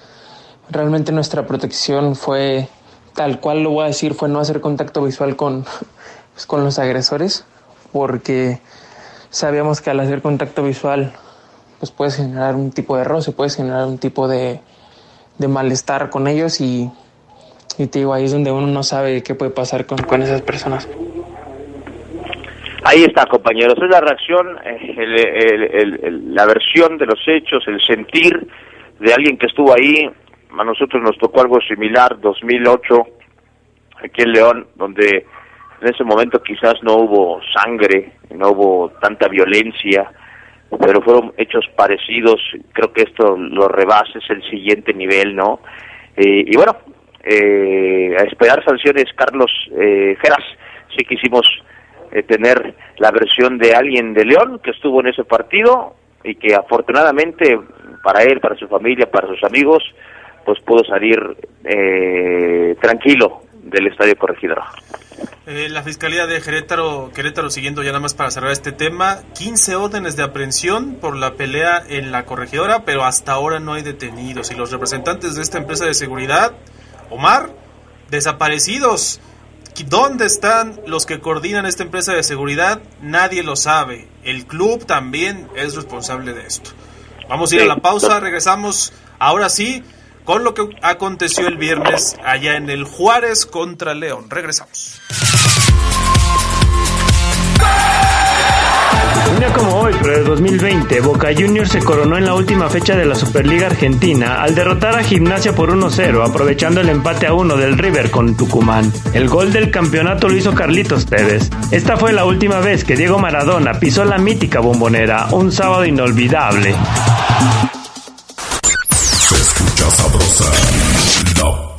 realmente nuestra protección fue tal cual lo voy a decir, fue no hacer contacto visual con, pues, con los agresores, porque sabíamos que al hacer contacto visual, pues puedes generar un tipo de roce, puedes generar un tipo de, de malestar con ellos y, y te digo, ahí es donde uno no sabe qué puede pasar con, con esas personas. Ahí está, compañeros. Es la reacción, eh, el, la versión de los hechos, el sentir de alguien que estuvo ahí. A nosotros nos tocó algo similar, 2008, aquí en León, donde en ese momento quizás no hubo sangre, no hubo tanta violencia, pero fueron hechos parecidos. Creo que esto lo rebasa, es el siguiente nivel, ¿no? Eh, y bueno, eh, a esperar sanciones, Carlos eh, Geras. Sí quisimos eh, tener la versión de alguien de León que estuvo en ese partido y que afortunadamente para él, para su familia, para sus amigos, pues pudo salir eh, tranquilo del Estadio Corregidora. Eh, la Fiscalía de Querétaro, Querétaro, siguiendo ya nada más para cerrar este tema, 15 órdenes de aprehensión por la pelea en la corregidora, pero hasta ahora no hay detenidos. Y los representantes de esta empresa de seguridad, Omar, desaparecidos. ¿Dónde están los que coordinan esta empresa de seguridad? Nadie lo sabe. El club también es responsable de esto. Vamos a ir a la pausa, regresamos ahora sí con lo que aconteció el viernes allá en el Juárez contra León. Regresamos. Un día como hoy, pero de 2020, Boca Juniors se coronó en la última fecha de la Superliga Argentina al derrotar a Gimnasia por 1-0, aprovechando el empate a 1 del River con Tucumán. El gol del campeonato lo hizo Carlitos Tevez. Esta fue la última vez que Diego Maradona pisó la mítica bombonera, un sábado inolvidable.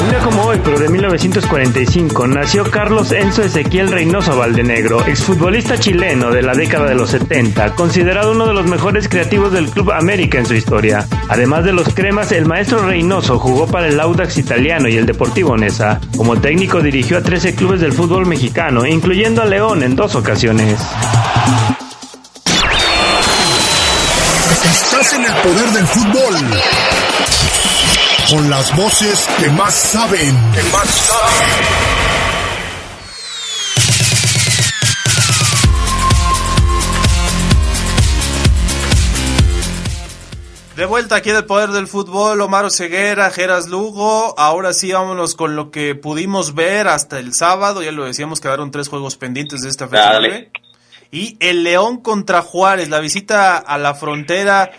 Un día como hoy, pero de 1945, nació Carlos Enzo Ezequiel Reynoso Valdenegro, exfutbolista chileno de la década de los 70, considerado uno de los mejores creativos del Club América en su historia. Además de los cremas, el maestro Reynoso jugó para el Audax italiano y el Deportivo Nesa. Como técnico dirigió a 13 clubes del fútbol mexicano, incluyendo a León en dos ocasiones. Estás en el poder del fútbol. Con las voces que más saben. Que más saben. De vuelta aquí del Poder del Fútbol, Omar Ceguera, Geras Lugo. Ahora sí, vámonos con lo que pudimos ver hasta el sábado. Ya lo decíamos, quedaron tres juegos pendientes de esta fecha. Dale. Y el León contra Juárez, la visita a la frontera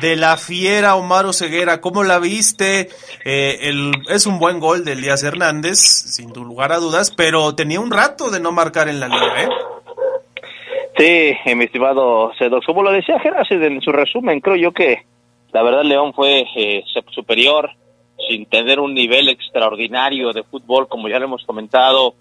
de la fiera Omar Ceguera. ¿Cómo la viste? Eh, el, es un buen gol de Elías Hernández, sin lugar a dudas, pero tenía un rato de no marcar en la liga, ¿eh? Sí, mi estimado Sedox. Como lo decía Geras en su resumen, creo yo que la verdad León fue eh, superior, sin tener un nivel extraordinario de fútbol, como ya lo hemos comentado.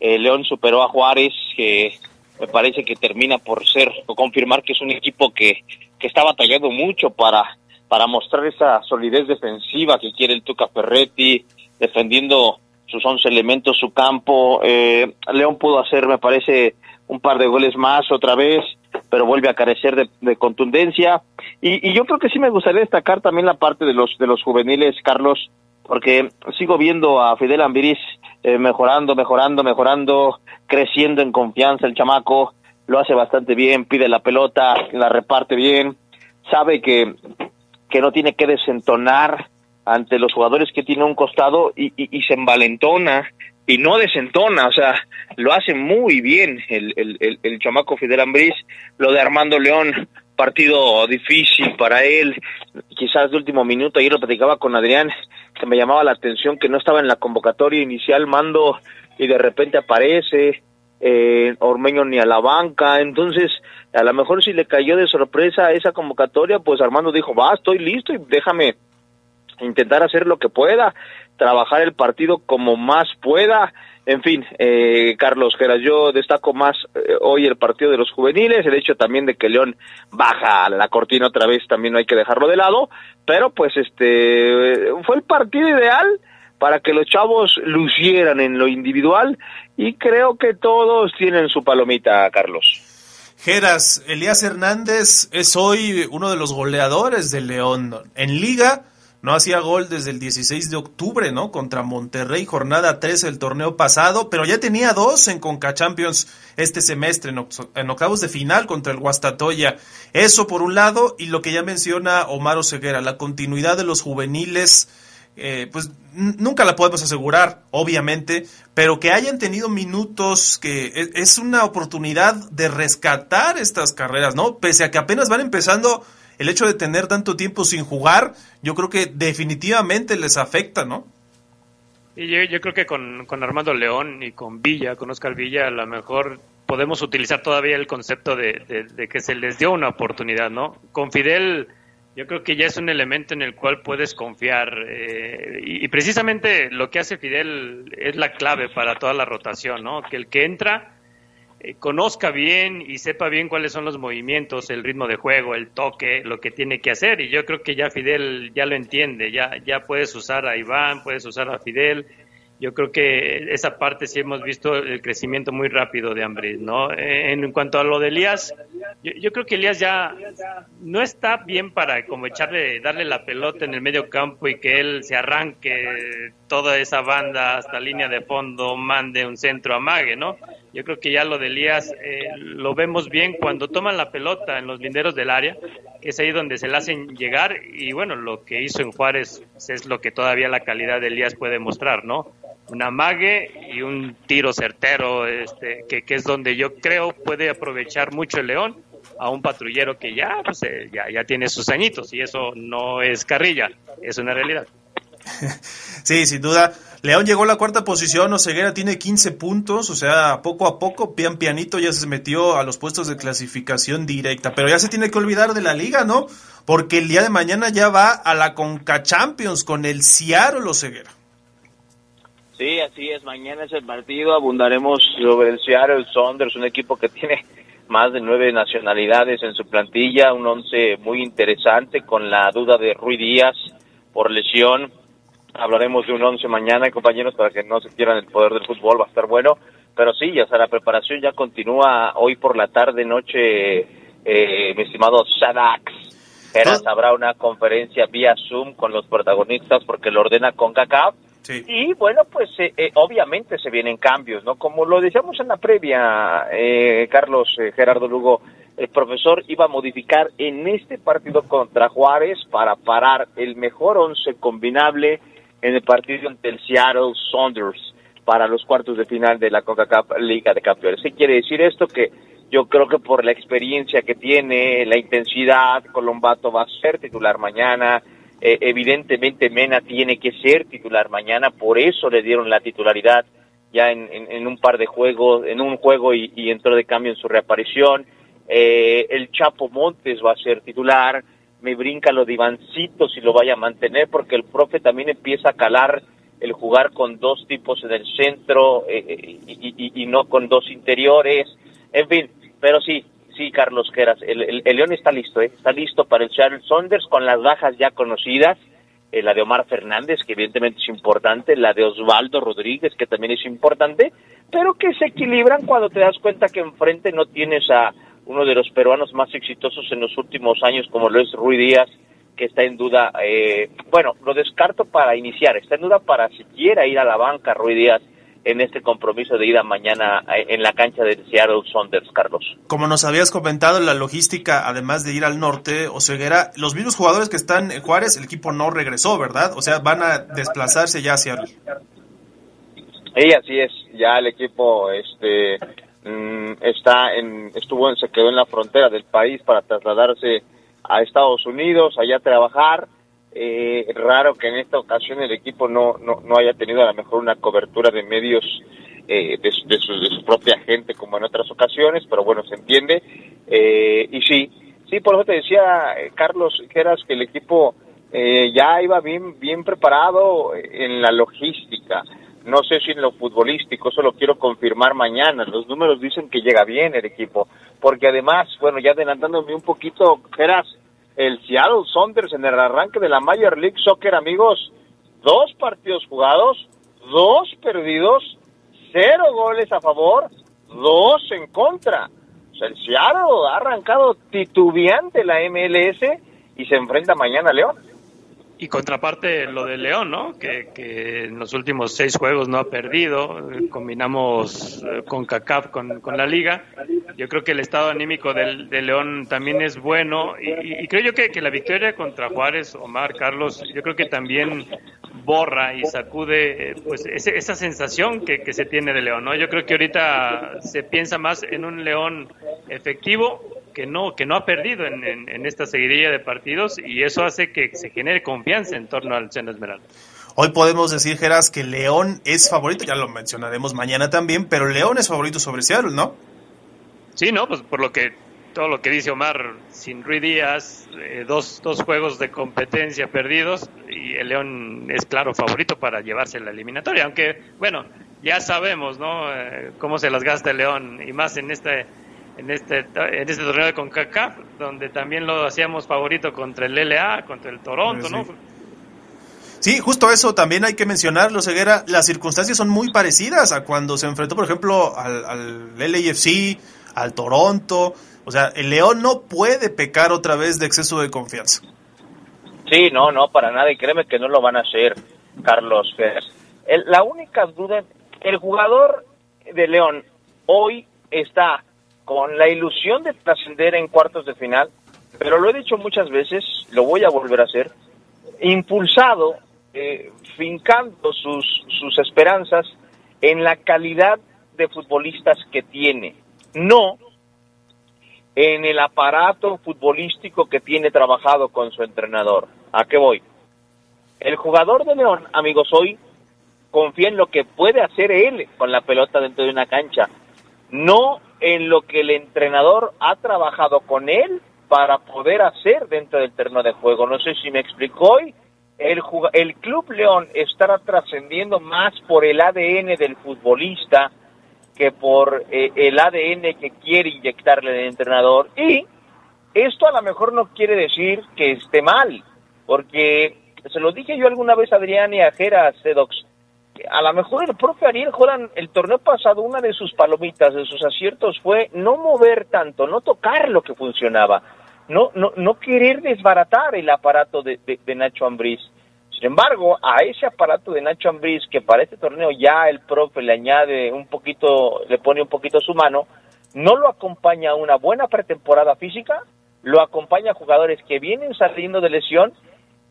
Eh, León superó a Juárez, que me parece que termina por ser o confirmar que es un equipo que, que está batallando mucho para, para mostrar esa solidez defensiva que quiere el Tuca Ferretti, defendiendo sus once elementos, su campo. Eh, León pudo hacer, me parece, un par de goles más otra vez, pero vuelve a carecer de, de contundencia. Y, y, yo creo que sí me gustaría destacar también la parte de los, de los juveniles, Carlos, porque sigo viendo a Fidel Ambiris eh, mejorando, mejorando, mejorando, creciendo en confianza. El chamaco, lo hace bastante bien, pide la pelota, la reparte bien, sabe que, que no tiene que desentonar ante los jugadores que tiene un costado y, y- se envalentona y no desentona, o sea, lo hace muy bien el, el, el, el chamaco Fidel Ambriz, lo de Armando León, partido difícil para él, quizás de último minuto, ayer lo platicaba con Adrián, que me llamaba la atención que no estaba en la convocatoria inicial Mando y de repente aparece, eh, Ormeño ni a la banca, entonces a lo mejor si le cayó de sorpresa esa convocatoria, pues Armando dijo, va, estoy listo y déjame intentar hacer lo que pueda, trabajar el partido como más pueda. En fin, eh, Carlos Geras, yo destaco más eh, hoy el partido de los juveniles, el hecho también de que León baja la cortina otra vez, también no hay que dejarlo de lado, pero pues este fue el partido ideal para que los chavos lucieran en lo individual y creo que todos tienen su palomita, Carlos. Geras, Elías Hernández es hoy uno de los goleadores de León. En liga no hacía gol desde el 16 de octubre, ¿no? Contra Monterrey, jornada 13 del torneo pasado, pero ya tenía dos en Conca Champions este semestre, en, octavos de final contra el Guastatoya. Eso por un lado, y lo que ya menciona Omar Oseguera, la continuidad de los juveniles, eh, pues nunca la podemos asegurar, obviamente, pero que hayan tenido minutos que e- es una oportunidad de rescatar estas carreras, ¿no? Pese a que apenas van empezando, el hecho de tener tanto tiempo sin jugar, yo creo que definitivamente les afecta, ¿no? Y yo, yo creo que con, con Armando León y con Villa, con Oscar Villa, a lo mejor podemos utilizar todavía el concepto de, de- que se les dio una oportunidad, ¿no? Con Fidel, yo creo que ya es un elemento en el cual puedes confiar. eh, y precisamente lo que hace Fidel es la clave para toda la rotación, ¿no? Que el que entra eh, conozca bien y sepa bien cuáles son los movimientos, el ritmo de juego, el toque, lo que tiene que hacer. Y yo creo que ya Fidel ya lo entiende, ya, ya puedes usar a Iván, puedes usar a Fidel. Yo creo que esa parte sí hemos visto el crecimiento muy rápido de Ambris, ¿no? En cuanto a lo de Elías, yo, creo que Elías ya no está bien para como echarle, darle la pelota en el medio campo y que él se arranque toda esa banda hasta línea de fondo, mande un centro amague, ¿no? Yo creo que ya lo de Elías eh, lo vemos bien cuando toman la pelota en los linderos del área, que es ahí donde se la hacen llegar y bueno, lo que hizo en Juárez es lo que todavía la calidad de Elías puede mostrar, ¿no? Un amague y un tiro certero, este, que, es donde yo creo puede aprovechar mucho el León a un patrullero que ya, pues, eh, ya, ya tiene sus añitos y eso no es carrilla, es una realidad. Sí, sin duda. León llegó a la cuarta posición, Oseguera tiene 15 puntos, o sea, poco a poco, pian pianito ya se metió a los puestos de clasificación directa, pero ya se tiene que olvidar de la liga, ¿no? Porque el día de mañana ya va a la Conca Champions con el Seattle Oseguera. Sí, así es. Mañana es el partido. Abundaremos sobre el Seattle Saunders, un equipo que tiene más de nueve nacionalidades en su plantilla, un once muy interesante con la duda de Rui Díaz por lesión. Hablaremos de un once mañana, compañeros, para que no se quieran el poder del fútbol, va a estar bueno. Pero sí, ya sea, la preparación ya continúa hoy por la tarde, noche, eh, mi estimado Sadax. Geras, habrá una conferencia vía Zoom con los protagonistas porque lo ordena con CACAF. Y bueno, pues eh, eh, obviamente se vienen cambios, ¿no? Como lo decíamos en la previa, eh, Carlos eh, Gerardo Lugo, el profesor iba a modificar en este partido contra Juárez para parar el mejor once combinable en el partido ante el Seattle Saunders para los cuartos de final de la CONCACAF Liga de Campeones. ¿Qué quiere decir esto? Que yo creo que por la experiencia que tiene, la intensidad, Colombato va a ser titular mañana, eh, evidentemente Mena tiene que ser titular mañana, por eso le dieron la titularidad ya en, en- un par de juegos, en un juego y, y entró de cambio en su reaparición. Eh, el Chapo Montes va a ser titular, me brinca lo de Ivancito si lo vaya a mantener, porque el profe también empieza a calar el jugar con dos tipos en el centro eh, eh, y, no con dos interiores, en fin, pero sí, sí, Carlos Queras, el, León está listo, ¿eh? está listo para el Seattle Saunders con las bajas ya conocidas, eh, la de Omar Fernández, que evidentemente es importante, la de Osvaldo Rodríguez, que también es importante, pero que se equilibran cuando te das cuenta que enfrente no tienes a uno de los peruanos más exitosos en los últimos años, como lo es Rui Díaz, que está en duda, eh, bueno, lo descarto para iniciar, está en duda para siquiera ir a la banca Rui Díaz en este compromiso de ida mañana eh, en la cancha de Seattle Saunders, Carlos. Como nos habías comentado, la logística, además de ir al norte, Oseguera, los mismos jugadores que están en Juárez, el equipo no regresó, ¿verdad? O sea, van a desplazarse ya hacia Seattle. Y así es, ya el equipo este está en estuvo en, se quedó en la frontera del país para trasladarse a Estados Unidos, allá trabajar. Eh, raro que en esta ocasión el equipo no, no, no haya tenido a lo mejor una cobertura de medios eh, de, su, de, su, propia gente como en otras ocasiones, pero bueno, se entiende. Eh, y sí, sí, por eso te decía, eh, Carlos, que eras que el equipo eh, ya iba bien, bien preparado en la logística. No sé si en lo futbolístico, eso lo quiero confirmar mañana. Los números dicen que llega bien el equipo. Porque además, bueno, ya adelantándome un poquito, eras el Seattle Saunders en el arranque de la Major League Soccer, amigos. Dos partidos jugados, dos perdidos, cero goles a favor, dos en contra. El Seattle ha arrancado titubeante la MLS y se enfrenta mañana a León. Y contraparte lo de León, ¿no? Que, que, en los últimos seis juegos no ha perdido. Combinamos eh, con CACAF con, la liga. Yo creo que el estado anímico del, de León también es bueno. Y, y creo yo que, que, la victoria contra Juárez, Omar, Carlos, yo creo que también borra y sacude eh, pues ese, esa sensación que, que se tiene de León, ¿no? Yo creo que ahorita se piensa más en un León efectivo que no que no ha perdido en, en, en, esta seguidilla de partidos y eso hace que se genere confianza en torno al Seno Esmeralda. Hoy podemos decir, Geras, que León es favorito, ya lo mencionaremos mañana también, pero León es favorito sobre Seattle, ¿no? Sí, no, pues por lo que todo lo que dice Omar, sin Rui Díaz, eh, dos, dos juegos de competencia perdidos y el León es claro favorito para llevarse la eliminatoria, aunque bueno, ya sabemos, ¿no? Eh, cómo se las gasta el León y más en este en este, en este torneo de CONCACAF, donde también lo hacíamos favorito contra el LA, contra el Toronto, sí. ¿no? Sí, justo eso también hay que mencionarlo, Ceguera. Las circunstancias son muy parecidas a cuando se enfrentó, por ejemplo, al, al LAFC, al Toronto. O sea, el León no puede pecar otra vez de exceso de confianza. Sí, no, no, para nada. Y créeme que no lo van a hacer, Carlos. El, la única duda, el jugador de León hoy está con la ilusión de trascender en cuartos de final, pero lo he dicho muchas veces, lo voy a volver a hacer, impulsado, eh, fincando sus, sus esperanzas en la calidad de futbolistas que tiene, no en el aparato futbolístico que tiene trabajado con su entrenador. ¿A qué voy? El jugador de León, amigos, hoy confía en lo que puede hacer él con la pelota dentro de una cancha, no en lo que el entrenador ha trabajado con él para poder hacer dentro del terreno de juego. No sé si me explicó hoy. El, el Club León estará trascendiendo más por el ADN del futbolista que por eh, el ADN que quiere inyectarle el entrenador. Y esto a lo mejor no quiere decir que esté mal, porque se lo dije yo alguna vez a Adrián y a Jera Sedox, a lo mejor el propio Ariel Joran el torneo pasado, una de sus palomitas, de sus aciertos fue no mover tanto, no tocar lo que funcionaba, no, no, no querer desbaratar el aparato de, de, Nacho Ambriz. Sin embargo, a ese aparato de Nacho Ambriz, que para este torneo ya el profe le añade un poquito, le pone un poquito su mano, no lo acompaña una buena pretemporada física, lo acompaña jugadores que vienen saliendo de lesión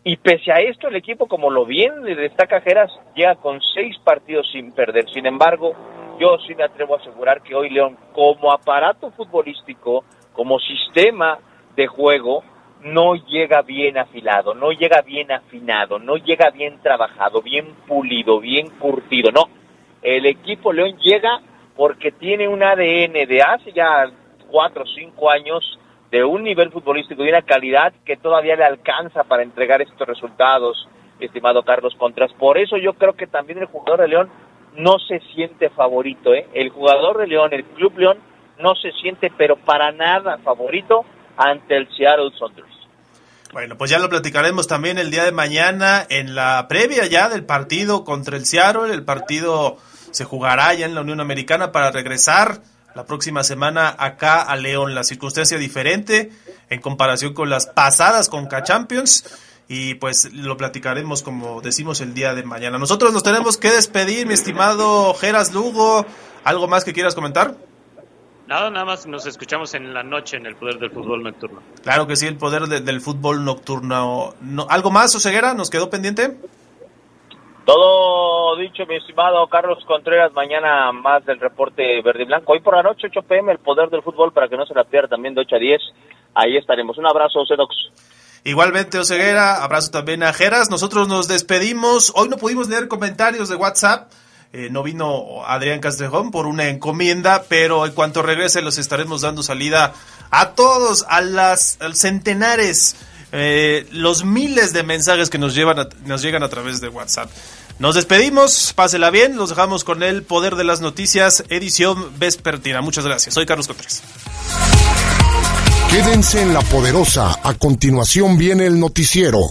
y pese a esto, el equipo, como lo bien le destaca Geras, llega con seis partidos sin perder. Sin embargo, yo sí me atrevo a asegurar que hoy León, como aparato futbolístico, como sistema de juego, no llega bien afilado, no llega bien afinado, no llega bien trabajado, bien pulido, bien curtido. No, el equipo León llega porque tiene un ADN de hace ya cuatro o cinco años de un nivel futbolístico y una calidad que todavía le alcanza para entregar estos resultados, estimado Carlos Contras. Por eso yo creo que también el jugador de León no se siente favorito, ¿eh? El jugador de León, el Club León, no se siente pero para nada favorito ante el Seattle Sounders. Bueno, pues ya lo platicaremos también el día de mañana en la previa ya del partido contra el Seattle. El partido se jugará ya en la Unión Americana para regresar la próxima semana acá a León. La circunstancia diferente en comparación con las pasadas con K Champions. y pues lo platicaremos como decimos el día de mañana. Nosotros nos tenemos que despedir, mi estimado Geras Lugo. ¿Algo más que quieras comentar? Nada, nada más nos escuchamos en la noche en el Poder del Fútbol Nocturno. Claro que sí, el poder de- del fútbol nocturno. No, ¿Algo más, Oseguera? ¿Nos quedó pendiente? Todo dicho, mi estimado Carlos Contreras, mañana más del reporte verde y blanco. Hoy por la noche, 8 pm, el poder del fútbol para que no se la pierda también de 8 a 10. Ahí estaremos. Un abrazo, Xenox. Igualmente, Oseguera, abrazo también a Geras. Nosotros nos despedimos. Hoy no pudimos leer comentarios de WhatsApp. Eh, no vino Adrián Castrejón por una encomienda, pero en cuanto regrese los estaremos dando salida a todos, a las centenares, eh, los miles de mensajes que nos, llevan a- nos llegan a través de WhatsApp. Nos despedimos, pásela bien, los dejamos con el Poder de las Noticias, edición vespertina. Muchas gracias, soy Carlos Contreras. Quédense en la poderosa. A continuación viene el noticiero.